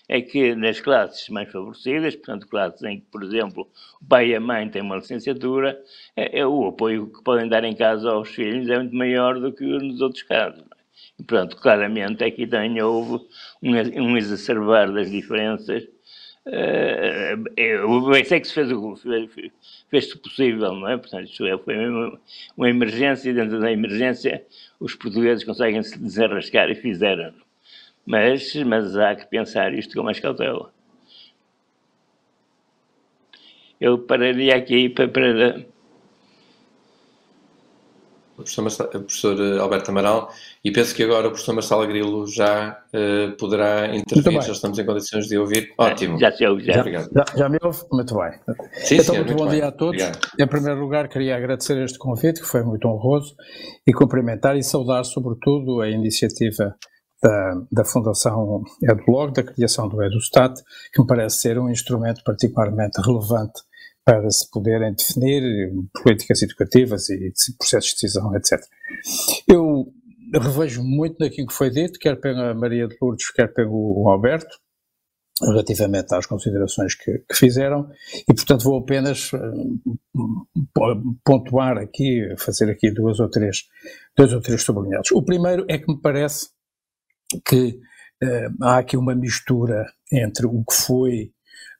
é que nas classes mais favorecidas, portanto, classes em que, por exemplo, o pai e a mãe têm uma licenciatura, é, é, o apoio que podem dar em casa aos filhos é muito maior do que nos outros casos. É? E, portanto, claramente aqui também houve um, um exacerbar das diferenças. Uh, eu sei que se fez o fez-se possível, não é? Portanto, isto é, foi uma, uma emergência, e dentro da emergência os portugueses conseguem se desenrascar e fizeram. Mas, mas há que pensar isto com mais cautela. Eu pararia aqui para, para o professor, o professor eh, Alberto Amaral, e penso que agora o professor Marcelo Grilo já uh, poderá intervir, já estamos em condições de ouvir. Ótimo. Já, já, já. Obrigado. Já, já me ouve? Muito bem. Sim, então, muito, muito bom bem. dia a todos. Obrigado. Em primeiro lugar, queria agradecer este convite, que foi muito honroso, e cumprimentar e saudar, sobretudo, a iniciativa da, da Fundação EduLog, da criação do EduStat, que me parece ser um instrumento particularmente relevante para se poderem definir políticas educativas e processos de decisão, etc. Eu revejo muito naquilo que foi dito, quer pela Maria de Lourdes, quer pelo Alberto, relativamente às considerações que, que, fizeram, e portanto vou apenas uh, pontuar aqui, fazer aqui duas ou três, dois ou três sublinhados. O primeiro é que me parece que uh, há aqui uma mistura entre o que foi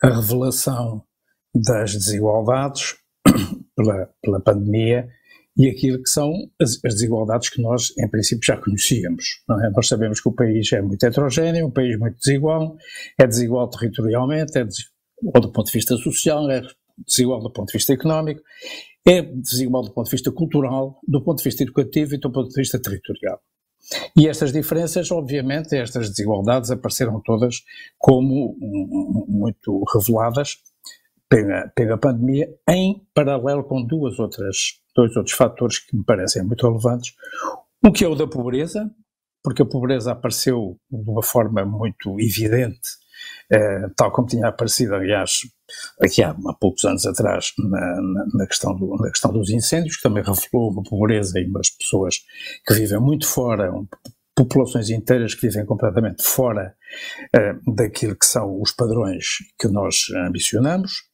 a revelação das desigualdades *coughs* pela, pela pandemia e aquilo que são as, as, desigualdades que nós, em princípio, já conhecíamos. É? Nós sabemos que o país é muito heterogéneo, um país muito desigual, é desigual territorialmente, é desigual do ponto de vista social, é desigual do ponto de vista económico, é desigual do ponto de vista cultural, do ponto de vista educativo e do ponto de vista territorial. E estas diferenças, obviamente, estas desigualdades apareceram todas como muito reveladas pela, pela pandemia, em paralelo com duas outras, dois outros fatores que me parecem muito relevantes. Um que é o da pobreza, porque a pobreza apareceu de uma forma muito evidente, eh, tal como tinha aparecido, aliás, aqui há, há poucos anos atrás, na, na, na, questão do, na questão dos incêndios, que também revelou uma pobreza e umas pessoas que vivem muito fora, um, populações inteiras que vivem completamente fora uh, daquilo que são os padrões que nós ambicionamos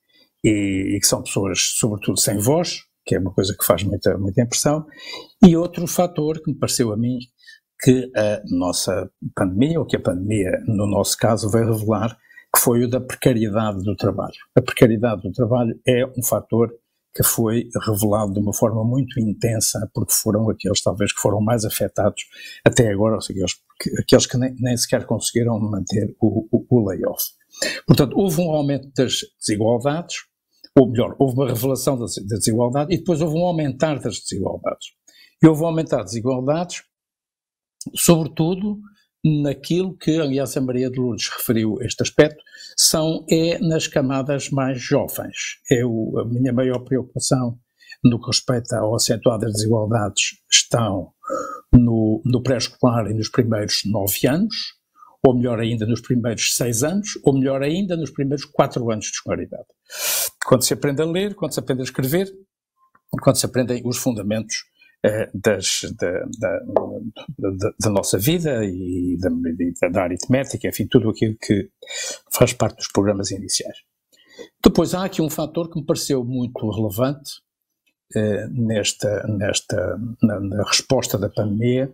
e, e, que são pessoas, sobretudo, sem voz, que é uma coisa que faz muita, muita impressão. E outro fator que me pareceu a mim que a nossa pandemia, ou que a pandemia, no nosso caso, vai revelar, que foi o da precariedade do trabalho. A precariedade do trabalho é um fator que foi revelado de uma forma muito intensa, porque foram aqueles, talvez, que foram mais afetados até agora, ou seja, aqueles, que, aqueles que nem, nem, sequer conseguiram manter o, o, o layoff. Portanto, houve um aumento das desigualdades, ou melhor, houve uma revelação da desigualdade e depois houve um aumentar das desigualdades. E houve um aumentar das desigualdades, sobretudo naquilo que, aliás, a Maria de Lourdes referiu este aspecto, são é nas camadas mais jovens. É o, a minha maior preocupação no que respeita ao acentuado das desigualdades estão no, no pré-escolar e nos primeiros nove anos, ou melhor ainda nos primeiros seis anos, ou melhor ainda nos primeiros quatro anos de escolaridade. Quando se aprende a ler, quando se aprende a escrever, quando se aprendem os fundamentos eh, das, da, da, da, da, nossa vida e da, aritmética, enfim, tudo aquilo que faz parte dos programas iniciais. Depois há aqui um fator que me pareceu muito relevante eh, nesta, nesta na, na, resposta da pandemia,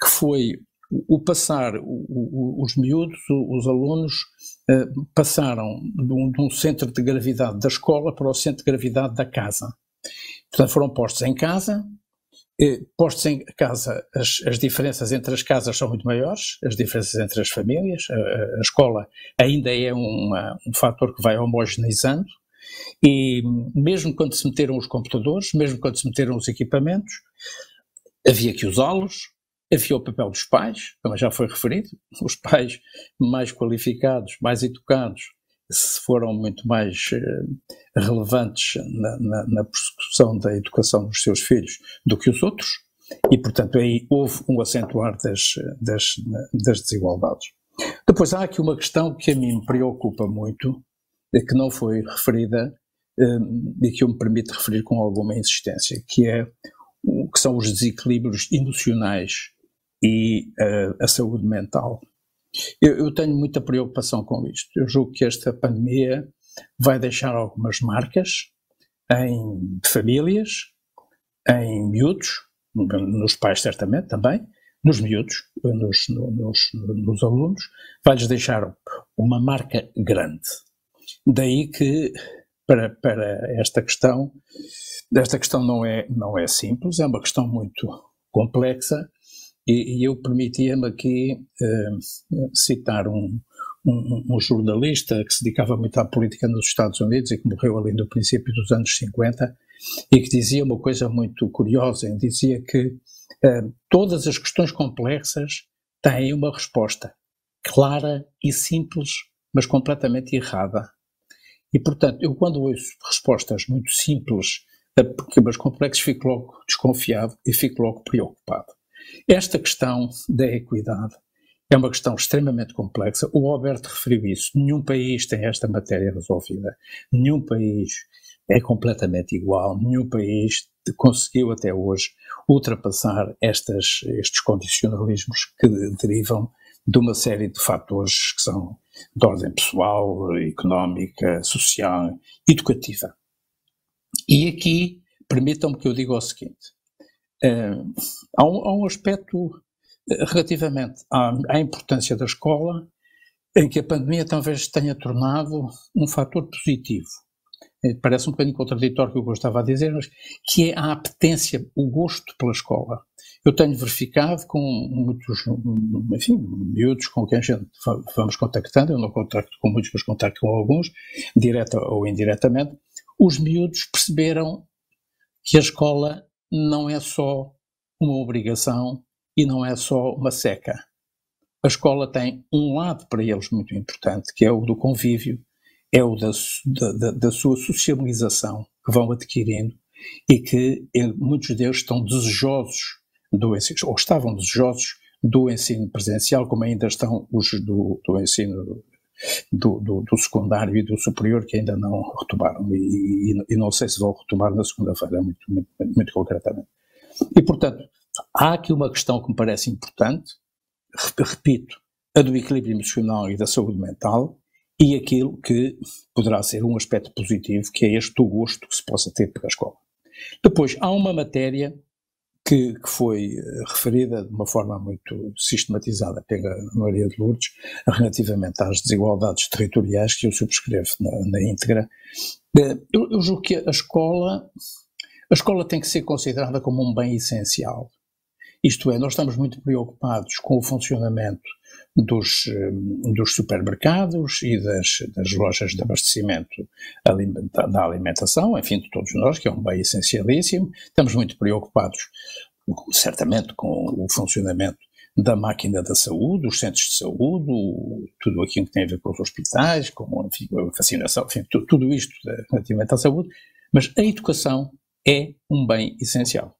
que foi o passar, os miúdos, os alunos, eh, passaram de um, de um, centro de gravidade da escola para o centro de gravidade da casa. Portanto, foram postos em casa, eh, postos em casa, as, as, diferenças entre as casas são muito maiores, as diferenças entre as famílias, a, a escola ainda é uma, um fator que vai homogeneizando, e mesmo quando se meteram os computadores, mesmo quando se meteram os equipamentos, havia que usá-los, havia o papel dos pais, como já foi referido, *laughs* os pais mais qualificados, mais educados, foram muito mais uh, relevantes na, na, na persecução da educação dos seus filhos do que os outros, e portanto aí houve um acentuar das, das, das desigualdades. Depois há aqui uma questão que a mim me preocupa muito, que não foi referida um, e que eu me permito referir com alguma insistência, que é que são os desequilíbrios emocionais e uh, a saúde mental. Eu, eu, tenho muita preocupação com isto. Eu julgo que esta pandemia vai deixar algumas marcas em famílias, em miúdos, nos pais certamente também, nos miúdos, nos, nos, nos alunos, vai-lhes deixar uma marca grande. Daí que, para, para esta questão, esta questão não é, não é simples, é uma questão muito complexa e, e eu permitia-me aqui uh, citar um, um, um, jornalista que se dedicava muito à política nos Estados Unidos e que morreu ali no princípio dos anos 50 e que dizia uma coisa muito curiosa, dizia que uh, todas as questões complexas têm uma resposta clara e simples, mas completamente errada. E, portanto, eu quando ouço respostas muito simples, mas complexas, fico logo desconfiado e fico logo preocupado. Esta questão da equidade é uma questão extremamente complexa. O Alberto referiu isso. Nenhum país tem esta matéria resolvida. Nenhum país é completamente igual. Nenhum país conseguiu até hoje ultrapassar estas, estes condicionalismos que derivam de uma série de fatores que são de ordem pessoal, económica, social, educativa. E aqui, permitam-me que eu diga o seguinte: há, um, há, um, aspecto eh, relativamente à, à, importância da escola em que a pandemia talvez tenha tornado um fator positivo. Eh, parece um bocadinho contraditório o que eu estava a dizer, mas que é a apetência, o gosto pela escola. Eu tenho verificado com muitos, enfim, miúdos com quem a gente vamos contactando, eu não contacto com muitos, mas contacto com alguns, direta ou indiretamente, os miúdos perceberam que a escola não é só uma obrigação e não é só uma seca. A escola tem um lado para eles muito importante, que é o do convívio, é o da, da, da sua socialização que vão adquirindo, e que muitos deles estão desejosos do ensino, ou estavam desejosos do ensino presencial, como ainda estão os do, do ensino do, do, do, secundário e do superior que ainda não retomaram e, e, e não sei se vão retomar na segunda-feira, muito, muito, muito, concretamente. E, portanto, há aqui uma questão que me parece importante, repito, a do equilíbrio emocional e da saúde mental, e aquilo que poderá ser um aspecto positivo, que é este o gosto que se possa ter pela escola. Depois, há uma matéria que, que, foi eh, referida de uma forma muito sistematizada pela Maria de Lourdes, relativamente às desigualdades territoriais, que eu subscrevo na, na íntegra. Eh, eu, eu julgo que a escola, a escola tem que ser considerada como um bem essencial. Isto é, nós estamos muito preocupados com o funcionamento dos, eh, dos supermercados e das, das, lojas de abastecimento da alimentação, enfim, de todos nós, que é um bem essencialíssimo. Estamos muito preocupados, certamente, com o funcionamento da máquina da saúde, dos centros de saúde, tudo aquilo que tem a ver com os hospitais, com enfim, a vacinação, enfim, tudo isto relativamente à saúde, mas a educação é um bem essencial.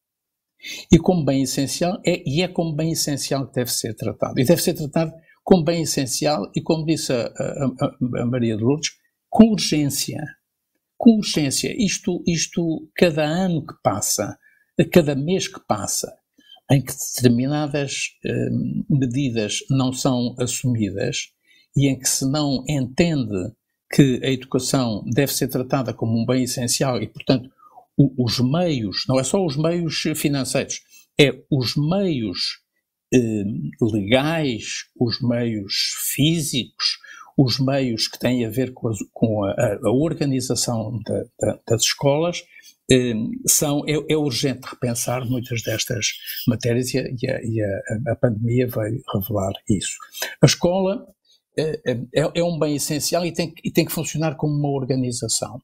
E como bem essencial, é, e é como bem essencial que deve ser tratado. E deve ser tratado como bem essencial e, como disse a, a, a Maria de Lourdes, com urgência. Com urgência. Isto, isto, cada ano que passa, cada mês que passa, em que determinadas eh, medidas não são assumidas e em que se não entende que a educação deve ser tratada como um bem essencial e, portanto, o, os meios, não é só os meios financeiros, é os meios eh, legais, os meios físicos, os meios que têm a ver com a, com a, a organização da, da, das escolas, eh, são, é, é, urgente repensar muitas destas matérias e, a, e a, pandemia veio revelar isso. A escola eh, é, é, um bem essencial e tem, e tem que funcionar como uma organização.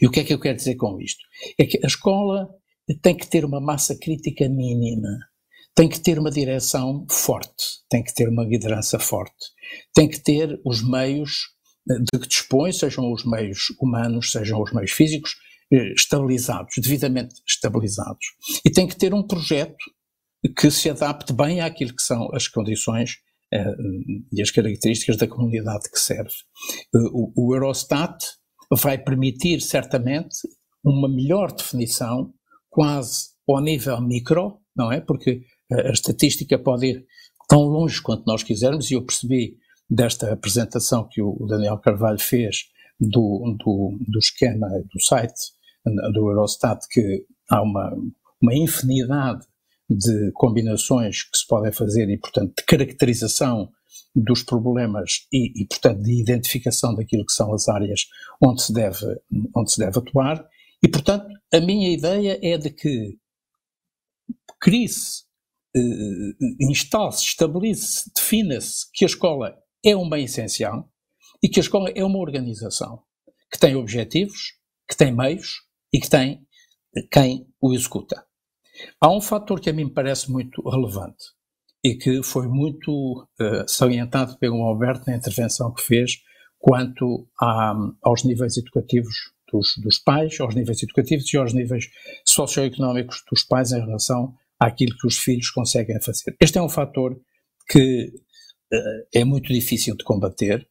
E o que é que eu quero dizer com isto? É que a escola tem que ter uma massa crítica mínima tem que ter uma direção forte, tem que ter uma liderança forte, tem que ter os meios eh, de que dispõe, sejam os meios humanos, sejam os meios físicos, eh, estabilizados, devidamente estabilizados. E tem que ter um projeto que se adapte bem àquilo que são as condições uh, e as características da comunidade que serve. Uh, o, o Eurostat vai permitir, certamente, uma melhor definição, quase ao nível micro, não é? Porque a estatística pode ir tão longe quanto nós quisermos, e eu percebi desta apresentação que o Daniel Carvalho fez do, do, do esquema do site do Eurostat que há uma, uma infinidade de combinações que se podem fazer e, portanto, de caracterização dos problemas e, e, portanto, de identificação daquilo que são as áreas onde se deve, onde se deve atuar. E, portanto, a minha ideia é de que crie-se uh, instale-se, estabilize-se, defina-se que a escola é um bem essencial e que a escola é uma organização que tem objetivos, que tem meios e que tem quem o executa. Há um fator que a mim parece muito relevante e que foi muito uh, salientado pelo Alberto na intervenção que fez quanto a, aos níveis educativos dos, dos, pais, aos níveis educativos e aos níveis socioeconómicos dos pais em relação àquilo que os filhos conseguem fazer. Este é um fator que uh, é muito difícil de combater,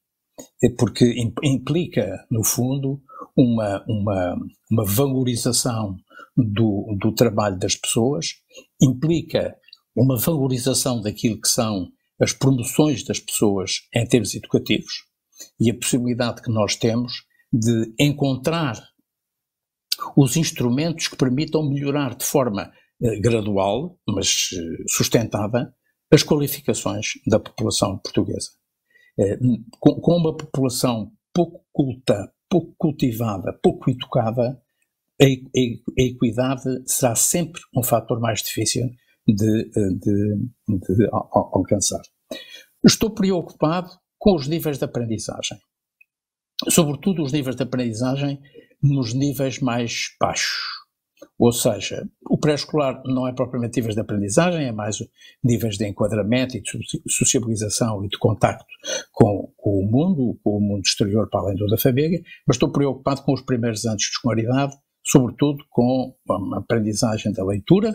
eh, porque implica, no fundo, uma, uma, uma valorização do, do trabalho das pessoas, implica uma valorização daquilo que são as promoções das pessoas em termos educativos e a possibilidade que nós temos de encontrar os instrumentos que permitam melhorar de forma eh, gradual, mas eh, sustentada, as qualificações da população portuguesa. Eh, com uma população pouco culta, pouco cultivada, pouco educada, a equidade será sempre um fator mais difícil de, de, de alcançar. Estou preocupado com os níveis de aprendizagem, sobretudo os níveis de aprendizagem nos níveis mais baixos. Ou seja, o pré-escolar não é propriamente níveis de aprendizagem, é mais níveis de enquadramento e de sociabilização e de contacto com, com o mundo, com o mundo exterior para além do da família, mas estou preocupado com os primeiros anos de escolaridade, sobretudo com a aprendizagem da leitura,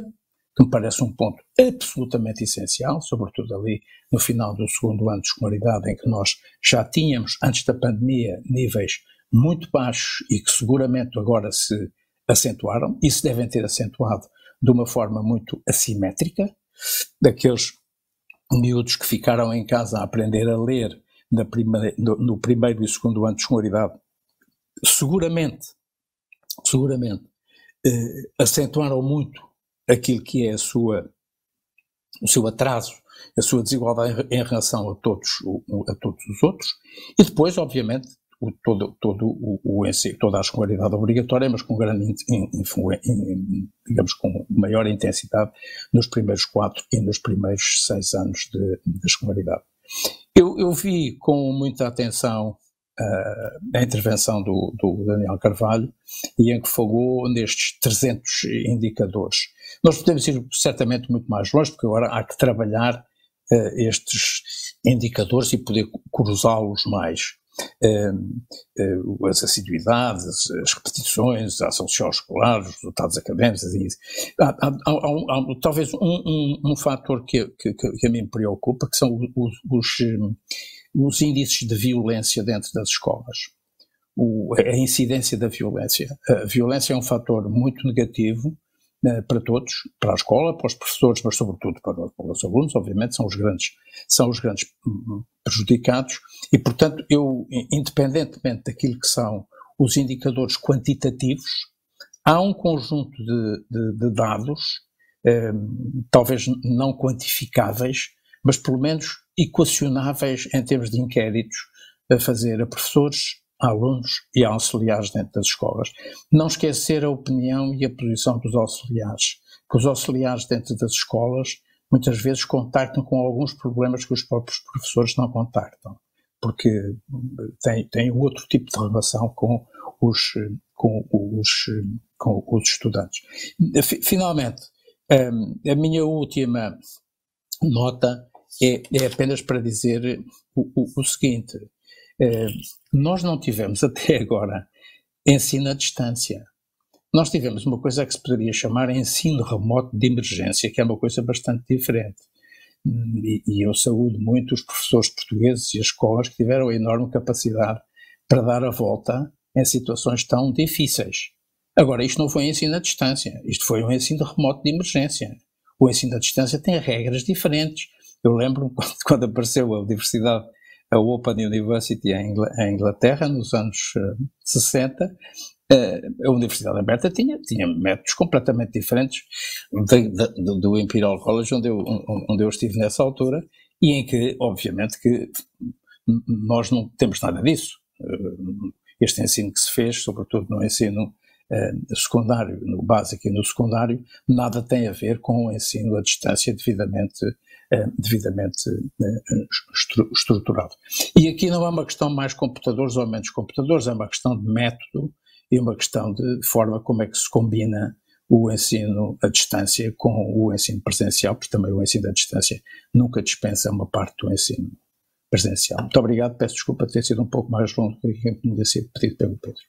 que me parece um ponto absolutamente essencial, sobretudo ali no final do segundo ano de escolaridade, em que nós já tínhamos, antes da pandemia, níveis muito baixos e que seguramente agora se acentuaram, e se devem ter acentuado de uma forma muito assimétrica, daqueles miúdos que ficaram em casa a aprender a ler primeira, no, no, primeiro e segundo ano de escolaridade, seguramente, seguramente, eh, acentuaram muito aquilo que é sua, o seu atraso, a sua desigualdade em, relação a todos, a todos os outros, e depois, obviamente, o, todo, todo o, o toda a escolaridade obrigatória, mas com grande, digamos, com maior intensidade nos primeiros quatro e nos primeiros seis anos de, de escolaridade. Eu, eu, vi com muita atenção a intervenção do, do, Daniel Carvalho e em que falou nestes 300 indicadores. Nós podemos ir certamente muito mais longe, porque agora há que trabalhar uh, estes indicadores e poder cruzá-los mais. Uh, as assiduidades, as repetições, a ação social escolar, os resultados académicos, há, há, há, há, talvez um, um, um fator que, que, que, a mim preocupa, que são os, os, os índices de violência dentro das escolas. O, a incidência da violência. A violência é um fator muito negativo eh, para todos, para a escola, para os professores, mas sobretudo para, para, os alunos, obviamente, são os grandes, são os grandes hum, prejudicados e, portanto, eu, independentemente daquilo que são os indicadores quantitativos, há um conjunto de, de, de dados, eh, talvez não quantificáveis, mas pelo menos equacionáveis em termos de inquéritos a fazer a professores, a alunos e a auxiliares dentro das escolas. Não esquecer a opinião e a posição dos auxiliares, que os auxiliares dentro das escolas muitas vezes contactam com alguns problemas que os próprios professores não contactam, porque têm, têm outro tipo de relação com os, com os, com os estudantes. Finalmente, hum, a minha última nota é, é apenas para dizer o, o, o seguinte: eh, nós não tivemos *laughs* até agora ensino à distância. Nós tivemos uma coisa que se poderia chamar ensino remoto de emergência, que é uma coisa bastante diferente. E, e eu saúdo muito os professores portugueses e as escolas que tiveram a enorme capacidade para dar a volta em situações tão difíceis. Agora, isto não foi ensino à distância, isto foi um ensino remoto de emergência. O ensino à distância tem regras diferentes. Eu lembro *laughs* quando, quando apareceu a universidade a Open University em Inglaterra, nos anos 60, eh, eh, a Universidade Aberta tinha, tinha métodos completamente diferentes de, de, do Imperial College, onde eu, onde eu estive nessa altura, e em que, obviamente, que nós não temos nada disso. Eh, este ensino que se fez, sobretudo no ensino secundário, no básico e no secundário, nada tem a ver com o ensino à distância devidamente devidamente eh, estruturado. E aqui não é uma questão mais computadores ou menos computadores, é uma questão de método e uma questão de forma como é que se combina o ensino à distância com o ensino presencial, porque também o ensino à distância nunca dispensa uma parte do ensino presencial. Muito obrigado, peço desculpa ter sido um pouco mais longo do que tinha sido pedido pelo Pedro.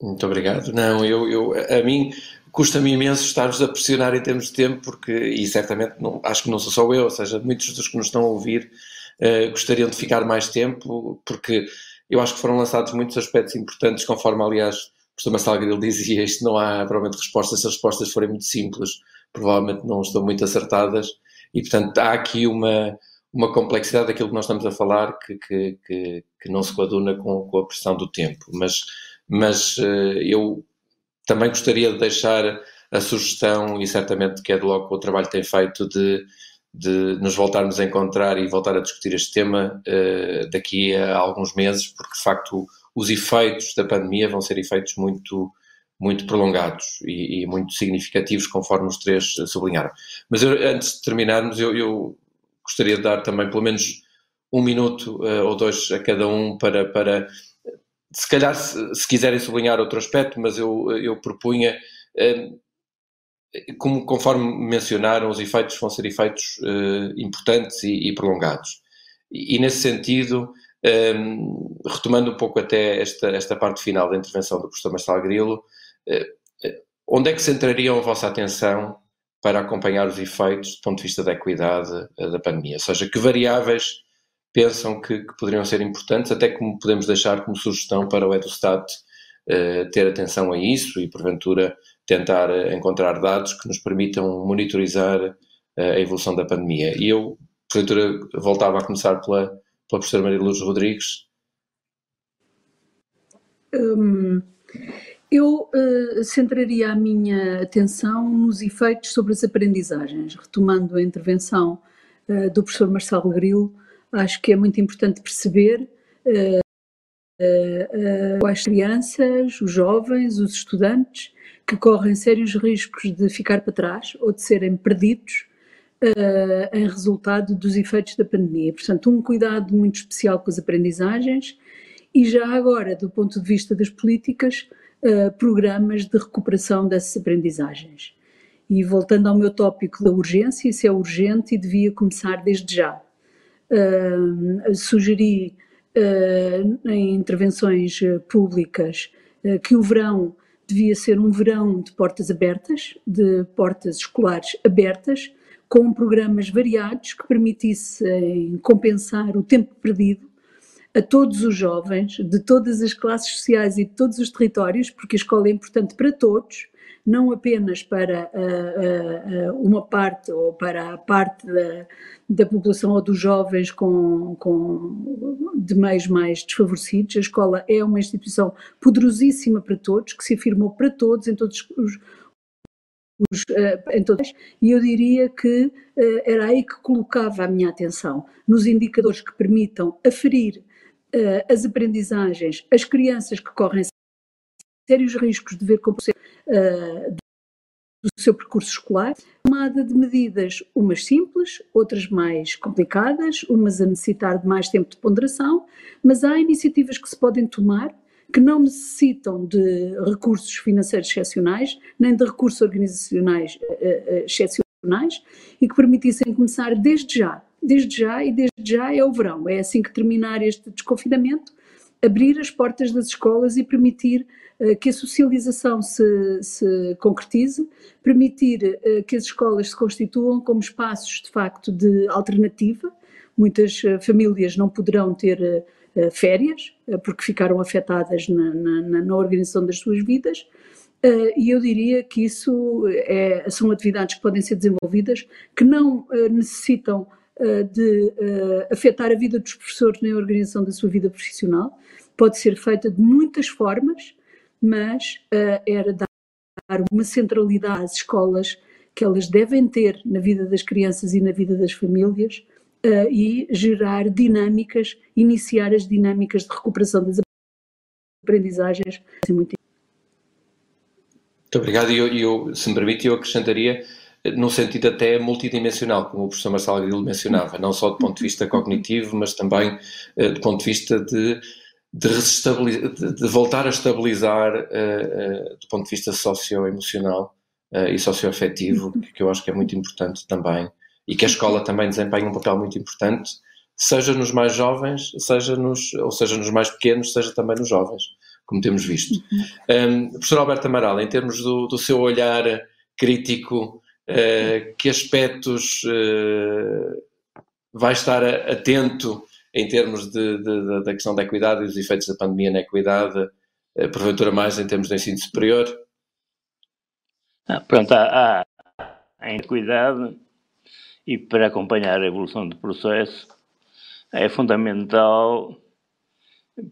Muito obrigado. Não, eu, eu a mim custa-me imenso estar-vos a pressionar em termos de tempo, porque, e certamente não, acho que não sou só eu, ou seja, muitos dos que nos estão a ouvir uh, gostariam de ficar mais tempo, porque eu acho que foram lançados muitos aspectos importantes, conforme, aliás, o professor Marcelo dizia, isto não há provavelmente respostas, se as respostas forem muito simples, provavelmente não estão muito acertadas, e portanto há aqui uma, uma complexidade daquilo que nós estamos a falar que, que, que, que não se coaduna com, com, a pressão do tempo, mas, mas uh, eu também gostaria de deixar a sugestão, e certamente que é de logo o trabalho que tem feito, de, de nos voltarmos a encontrar e voltar a discutir este tema uh, daqui a alguns meses, porque de facto os efeitos da pandemia vão ser efeitos muito, muito prolongados e, e muito significativos, conforme os três sublinharam. Mas eu, antes de terminarmos, eu, eu, gostaria de dar também pelo menos um minuto uh, ou dois a cada um para, para se calhar, se, se, quiserem sublinhar outro aspecto, mas eu, eu propunha, eh, como, conforme mencionaram, os efeitos vão ser efeitos eh, importantes e, e prolongados. E, e, nesse sentido, eh, retomando um pouco até esta, esta parte final da intervenção do professor Marcelo Grilo, onde é que centrariam a vossa atenção para acompanhar os efeitos do ponto de vista da equidade da pandemia? Ou seja, que variáveis pensam que, que poderiam ser importantes, até como podemos deixar como sugestão para o Edustat uh, ter atenção a isso e, porventura, tentar encontrar dados que nos permitam monitorizar uh, a evolução da pandemia. E eu, porventura, voltava a começar pela, pela professora Maria Luz Rodrigues. Hum, eu uh, centraria a minha atenção nos efeitos sobre as aprendizagens, retomando a intervenção uh, do professor Marcelo Grilo, acho que é muito importante perceber uh, as crianças, os jovens, os estudantes que correm sérios riscos de ficar para trás ou de serem perdidos em resultado dos efeitos da pandemia. Portanto, um cuidado muito especial com as aprendizagens e já agora, do ponto de vista das políticas, uh, programas de recuperação dessas aprendizagens. E voltando ao meu tópico da urgência, isso é urgente e devia começar desde já. Uh, sugeri uh, em intervenções públicas que o verão devia ser um verão de portas abertas, de portas escolares abertas, com programas variados que permitissem compensar o tempo perdido a todos os jovens, de todas as classes sociais e de todos os territórios, porque a escola é importante para todos, não apenas para uh, uh, uma parte ou para a parte da, da população ou dos jovens com, com, de meios mais desfavorecidos. A escola é uma instituição poderosíssima para todos, que se afirmou para todos, em todos os, os, em todas, e eu diria que uh, era aí que colocava a minha atenção, nos indicadores que permitam aferir uh, as aprendizagens, as crianças que correm sérios riscos de ver como uh, do seu percurso escolar, tomada de medidas, umas simples, outras mais complicadas, umas a necessitar de mais tempo de ponderação, mas há iniciativas que se podem tomar que não necessitam de recursos financeiros excepcionais, nem de recursos organizacionais uh, excepcionais, e que permitissem começar desde já desde já, e desde já é o verão. É assim que terminar este desconfinamento, abrir as portas das escolas e permitir que a socialização se, se concretize, permitir uh, que as escolas se constituam como espaços de facto de alternativa. Muitas uh, famílias não poderão ter férias porque ficaram afetadas na, na, na, organização das suas vidas. e eu diria que isso é, são atividades que podem ser desenvolvidas que não necessitam eh, de uh, afetar a vida dos professores na organização da sua vida profissional. Pode ser feita de muitas formas, mas uh, era dar uma centralidade às escolas que elas devem ter na vida das crianças e na vida das famílias uh, e gerar dinâmicas, iniciar as dinâmicas de recuperação das aprendizagens. Muito, muito obrigado. E eu, eu, se me permite, eu acrescentaria num sentido até multidimensional, como o professor Marcelo Grilo mencionava, não só do ponto de vista cognitivo, mas também uh, do ponto de vista de, de, de, voltar a estabilizar uh, uh, do ponto de vista socioemocional uh, e socioafetivo, que, que eu acho que é muito importante também, e que a escola também desempenha um papel muito importante, seja nos mais jovens, seja nos, ou seja nos mais pequenos, seja também nos jovens, como temos visto. Um, professor Alberto Amaral, em termos do, do seu olhar crítico uh, que aspectos vai estar atento em termos de, de, da questão da equidade e dos efeitos da pandemia na equidade, uh, porventura mais em termos de ensino superior? Ah, pronto, há, há a equidade e para acompanhar a evolução do processo é fundamental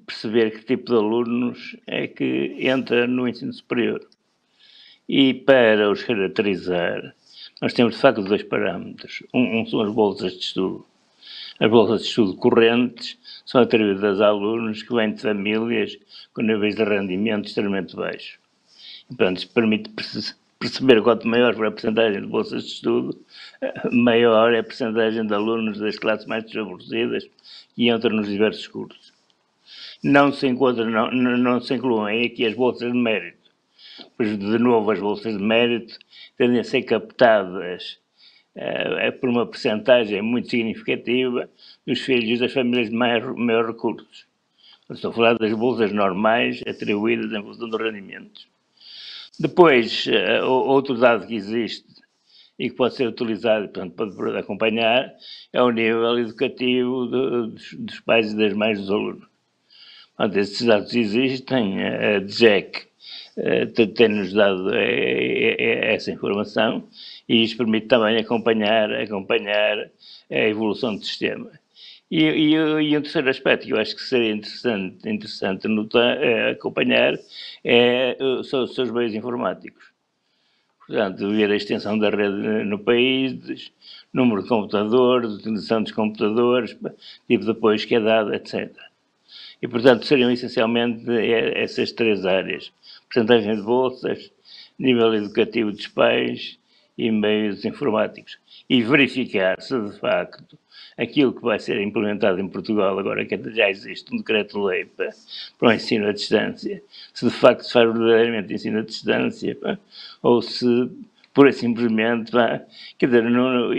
perceber que tipo de alunos é que entra no ensino superior. E para os caracterizar, nós temos de facto dois parâmetros. Um, um, são as bolsas de estudo. As bolsas de estudo correntes são atribuídas a alunos que vêm de famílias com níveis de rendimento extremamente baixos. Portanto, isso permite perceber quanto maior for a percentagem de bolsas de estudo, *laughs* maior é a percentagem de alunos das classes mais desfavorecidas que entram nos diversos cursos. Não se encontram, não, não se incluem aqui as bolsas de mérito pois de novo as bolsas de mérito tendem a ser captadas uh, por uma percentagem muito significativa dos filhos das famílias de maior, maior recursos. Estou a falar das bolsas normais atribuídas em função dos rendimentos. Depois, uh, outro dado que existe e que pode ser utilizado portanto, para acompanhar é o nível educativo dos, dos, pais e das mães dos alunos. Portanto, esses dados existem, a DGEC tem-nos dado essa informação e isto permite também acompanhar, acompanhar a evolução do sistema. E, e, e, um terceiro aspecto que eu acho que seria interessante, interessante notar, acompanhar é, são os seus meios informáticos. Portanto, ver a extensão da rede no país, número de computadores, utilização dos computadores, tipo de que é dado, etc. E, portanto, seriam essencialmente essas três áreas. Porcentagem de bolsas, nível educativo dos pais e meios informáticos. E verificar se, de facto, aquilo que vai ser implementado em Portugal, agora que já existe um decreto-lei para, para o ensino à distância, se de facto se faz verdadeiramente ensino à distância, pá, ou se pura e simplesmente, pá, quer dizer, não,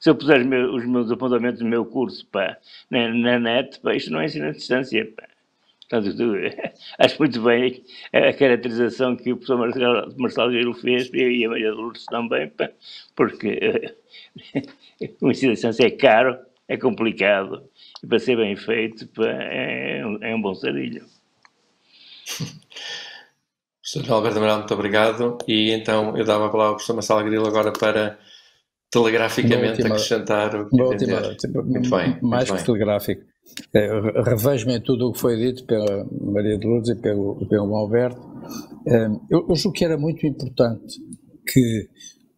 se eu puser os meus, os meus apontamentos no meu curso pá, na, na net, pá, isto não é ensino à distância. Pá. Portanto, *laughs* acho muito bem a caracterização que o professor Marcelo, Marcelo Giro fez e a Maria Lourdes também, porque o ensino à distância é caro, é complicado e para ser bem feito pá, é, é um bom sarilho. *laughs* Professor Alberto Amaral, muito obrigado. E então eu dava a palavra ao professor Marcelo Grilo agora para telegraficamente última, acrescentar o que última, Muito bem. Mais muito que bem. telegráfico. É, Revejo-me em tudo o que foi dito pela Maria de Lourdes e pelo, pelo Alberto. É, eu, eu julgo que era muito importante que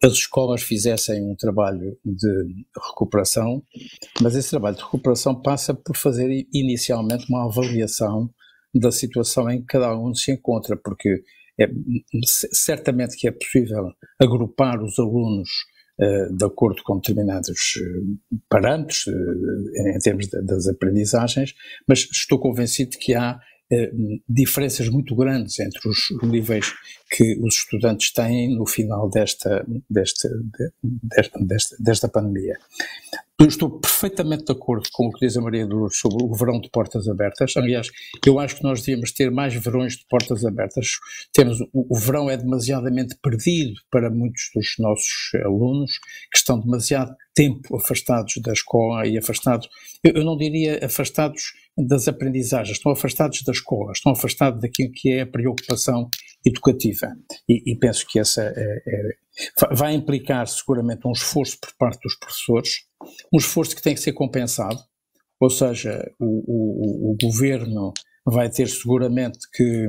as escolas fizessem um trabalho de recuperação, mas esse trabalho de recuperação passa por fazer inicialmente uma avaliação da situação em que cada aluno se encontra, porque é, certamente que é possível agrupar os alunos de acordo com determinados uh, parâmetros uh, em termos das aprendizagens, mas estou convencido que há diferenças muito grandes entre os níveis que os estudantes têm no final desta, desta, desta, desta, desta pandemia. Eu estou perfeitamente de acordo com o que diz a Maria Lourdes sobre o verão de portas abertas. Aliás, eu acho que nós devíamos ter mais verões de portas abertas. Temos, o, o verão é demasiadamente perdido para muitos dos nossos alunos que estão demasiado tempo afastados da escola e afastados, eu, eu não diria afastados das aprendizagens, estão afastados da escola, estão afastados daquilo que é a preocupação educativa. E, e penso que essa é, é, vai implicar seguramente um esforço por parte dos professores, um esforço que tem que ser compensado, ou seja, o, o, o governo vai ter seguramente que,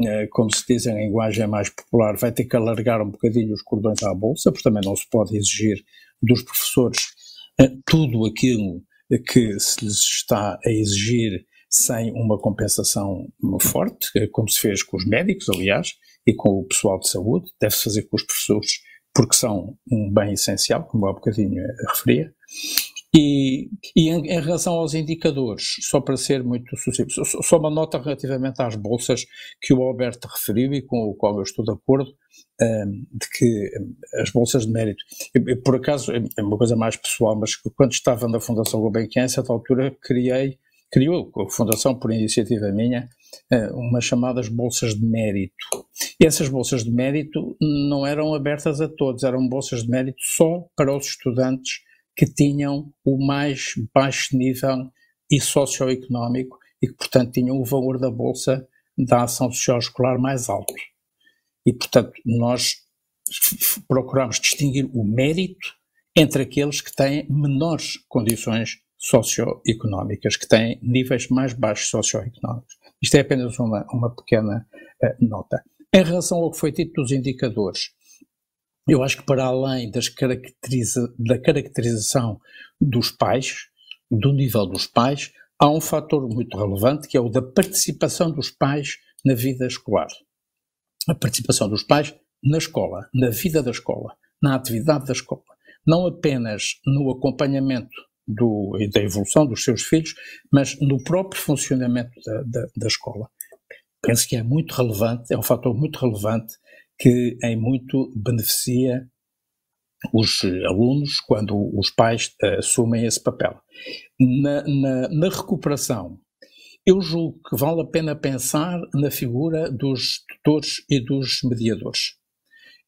eh, como se diz em linguagem mais popular, vai ter que alargar um bocadinho os cordões à bolsa, porque também não se pode exigir dos professores eh, tudo aquilo que se lhes está a exigir sem uma compensação forte, eh, como se fez com os médicos, aliás, e com o pessoal de saúde, deve-se fazer com os professores, porque são um bem essencial, como há bocadinho referia. E, e em, em, relação aos indicadores, só para ser muito sucinto, só, só, uma nota relativamente às bolsas que o Alberto referiu e com o qual eu estou de acordo, um, de que as bolsas de mérito, por acaso, é, é uma coisa mais pessoal, mas quando estava na Fundação Gulbenkian, a certa altura criei, criou a Fundação, por iniciativa minha, uh, umas chamadas bolsas de mérito. E essas bolsas de mérito não eram abertas a todos, eram bolsas de mérito só para os estudantes que tinham o mais baixo nível e socioeconómico e que, portanto, tinham o valor da bolsa da ação social escolar mais alto. E, portanto, nós procuramos distinguir o mérito entre aqueles que têm menores condições socioeconómicas, que têm níveis mais baixos socioeconómicos. Isto é apenas uma, uma pequena uh, nota. Em relação ao que foi dito dos indicadores, eu acho que para além caracteriza, da caracterização dos pais, do nível dos pais, há um fator muito relevante que é o da participação dos pais na vida escolar. A participação dos pais na escola, na vida da escola, na atividade da escola. Não apenas no acompanhamento do, da evolução dos seus filhos, mas no próprio funcionamento da, da, da escola. Penso que é muito relevante, é um fator muito relevante que em muito beneficia os alunos quando os pais assumem esse papel. Na, na, na recuperação, eu julgo que vale a pena pensar na figura dos tutores e dos mediadores.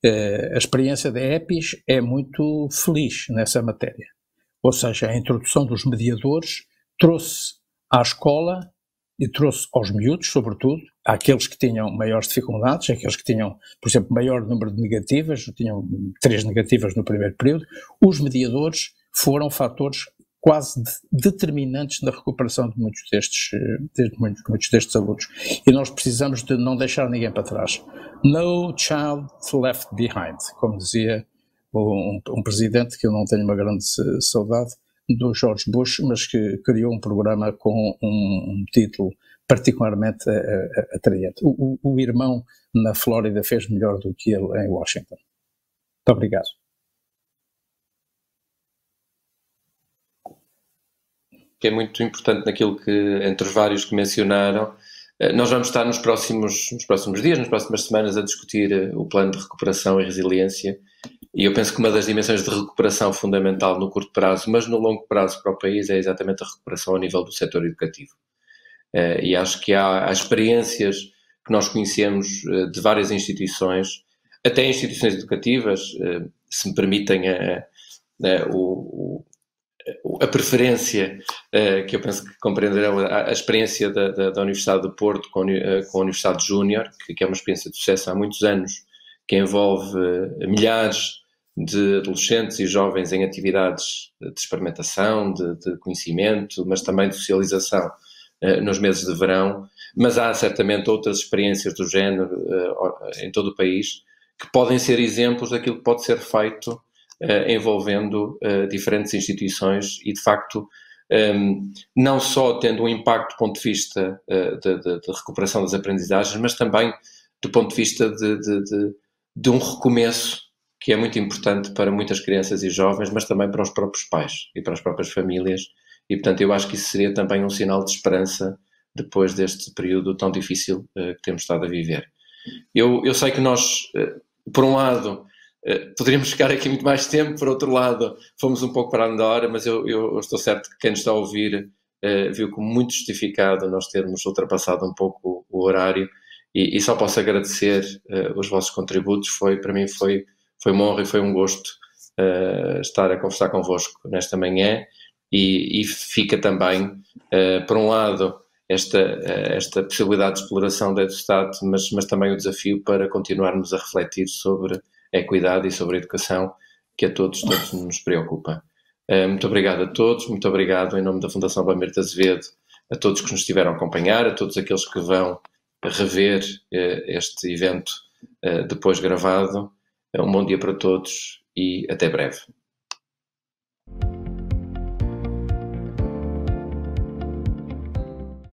Uh, a experiência da EPIS é muito feliz nessa matéria. Ou seja, a introdução dos mediadores trouxe à escola e trouxe aos miúdos, sobretudo, àqueles que tinham maiores dificuldades, aqueles que tinham, por exemplo, maior número de negativas, tinham três negativas no primeiro período, os mediadores foram fatores quase determinantes na recuperação de muitos destes, de muitos, muitos destes alunos. E nós precisamos de não deixar ninguém para trás. No child left behind, como dizia um, um presidente que eu não tenho uma grande saudade, do George Bush, mas que criou um programa com um, título particularmente atraente. O, o, o, irmão na Flórida fez melhor do que ele em Washington. Muito obrigado. Que é muito importante naquilo que, entre os vários que mencionaram, eh, nós vamos estar nos próximos, nos próximos dias, nas próximas semanas, a discutir eh, o plano de recuperação e resiliência e eu penso que uma das dimensões de recuperação fundamental no curto prazo, mas no longo prazo para o país, é exatamente a recuperação ao nível do setor educativo. Uh, e acho que há, há, experiências que nós conhecemos de várias instituições, até instituições educativas, se me permitem a, a, o, a preferência que eu penso que compreenderão, a, experiência da, da, da, Universidade do Porto com, com a Universidade Júnior, que, que, é uma experiência de sucesso há muitos anos, que envolve milhares de adolescentes e jovens em atividades de experimentação, de, de conhecimento, mas também de socialização nos meses de verão. Mas há certamente outras experiências do género em todo o país que podem ser exemplos daquilo que pode ser feito envolvendo diferentes instituições e, de facto, um, ehm, não só tendo um impacto do ponto de vista de, de, de, recuperação das aprendizagens, mas também do ponto de vista de, de um recomeço que é muito importante para muitas crianças e jovens, mas também para os próprios pais e para as próprias famílias. E, portanto, eu acho que isso seria também um sinal de esperança depois deste período tão difícil uh, que temos estado a viver. Eu, eu sei que nós, uh, por um lado, uh, poderíamos ficar aqui muito mais tempo, por outro lado, fomos um pouco para a hora, mas eu, eu, estou certo que quem nos está a ouvir viu como muito justificado nós termos ultrapassado um pouco o, o horário e, e, só posso agradecer os vossos contributos. Foi, para mim, foi foi uma honra e foi um gosto uh, estar a conversar convosco nesta manhã e, e fica também, uh, por um lado, esta, uh, esta possibilidade de exploração da Edustado, mas, mas também o desafio para continuarmos a refletir sobre equidade e sobre a educação que a todos, todos nos preocupa. muito obrigado a todos, muito obrigado em nome da Fundação Bamir de Azevedo, a todos que nos estiveram a acompanhar, a todos aqueles que vão rever este evento depois gravado um bom dia para todos e até breve.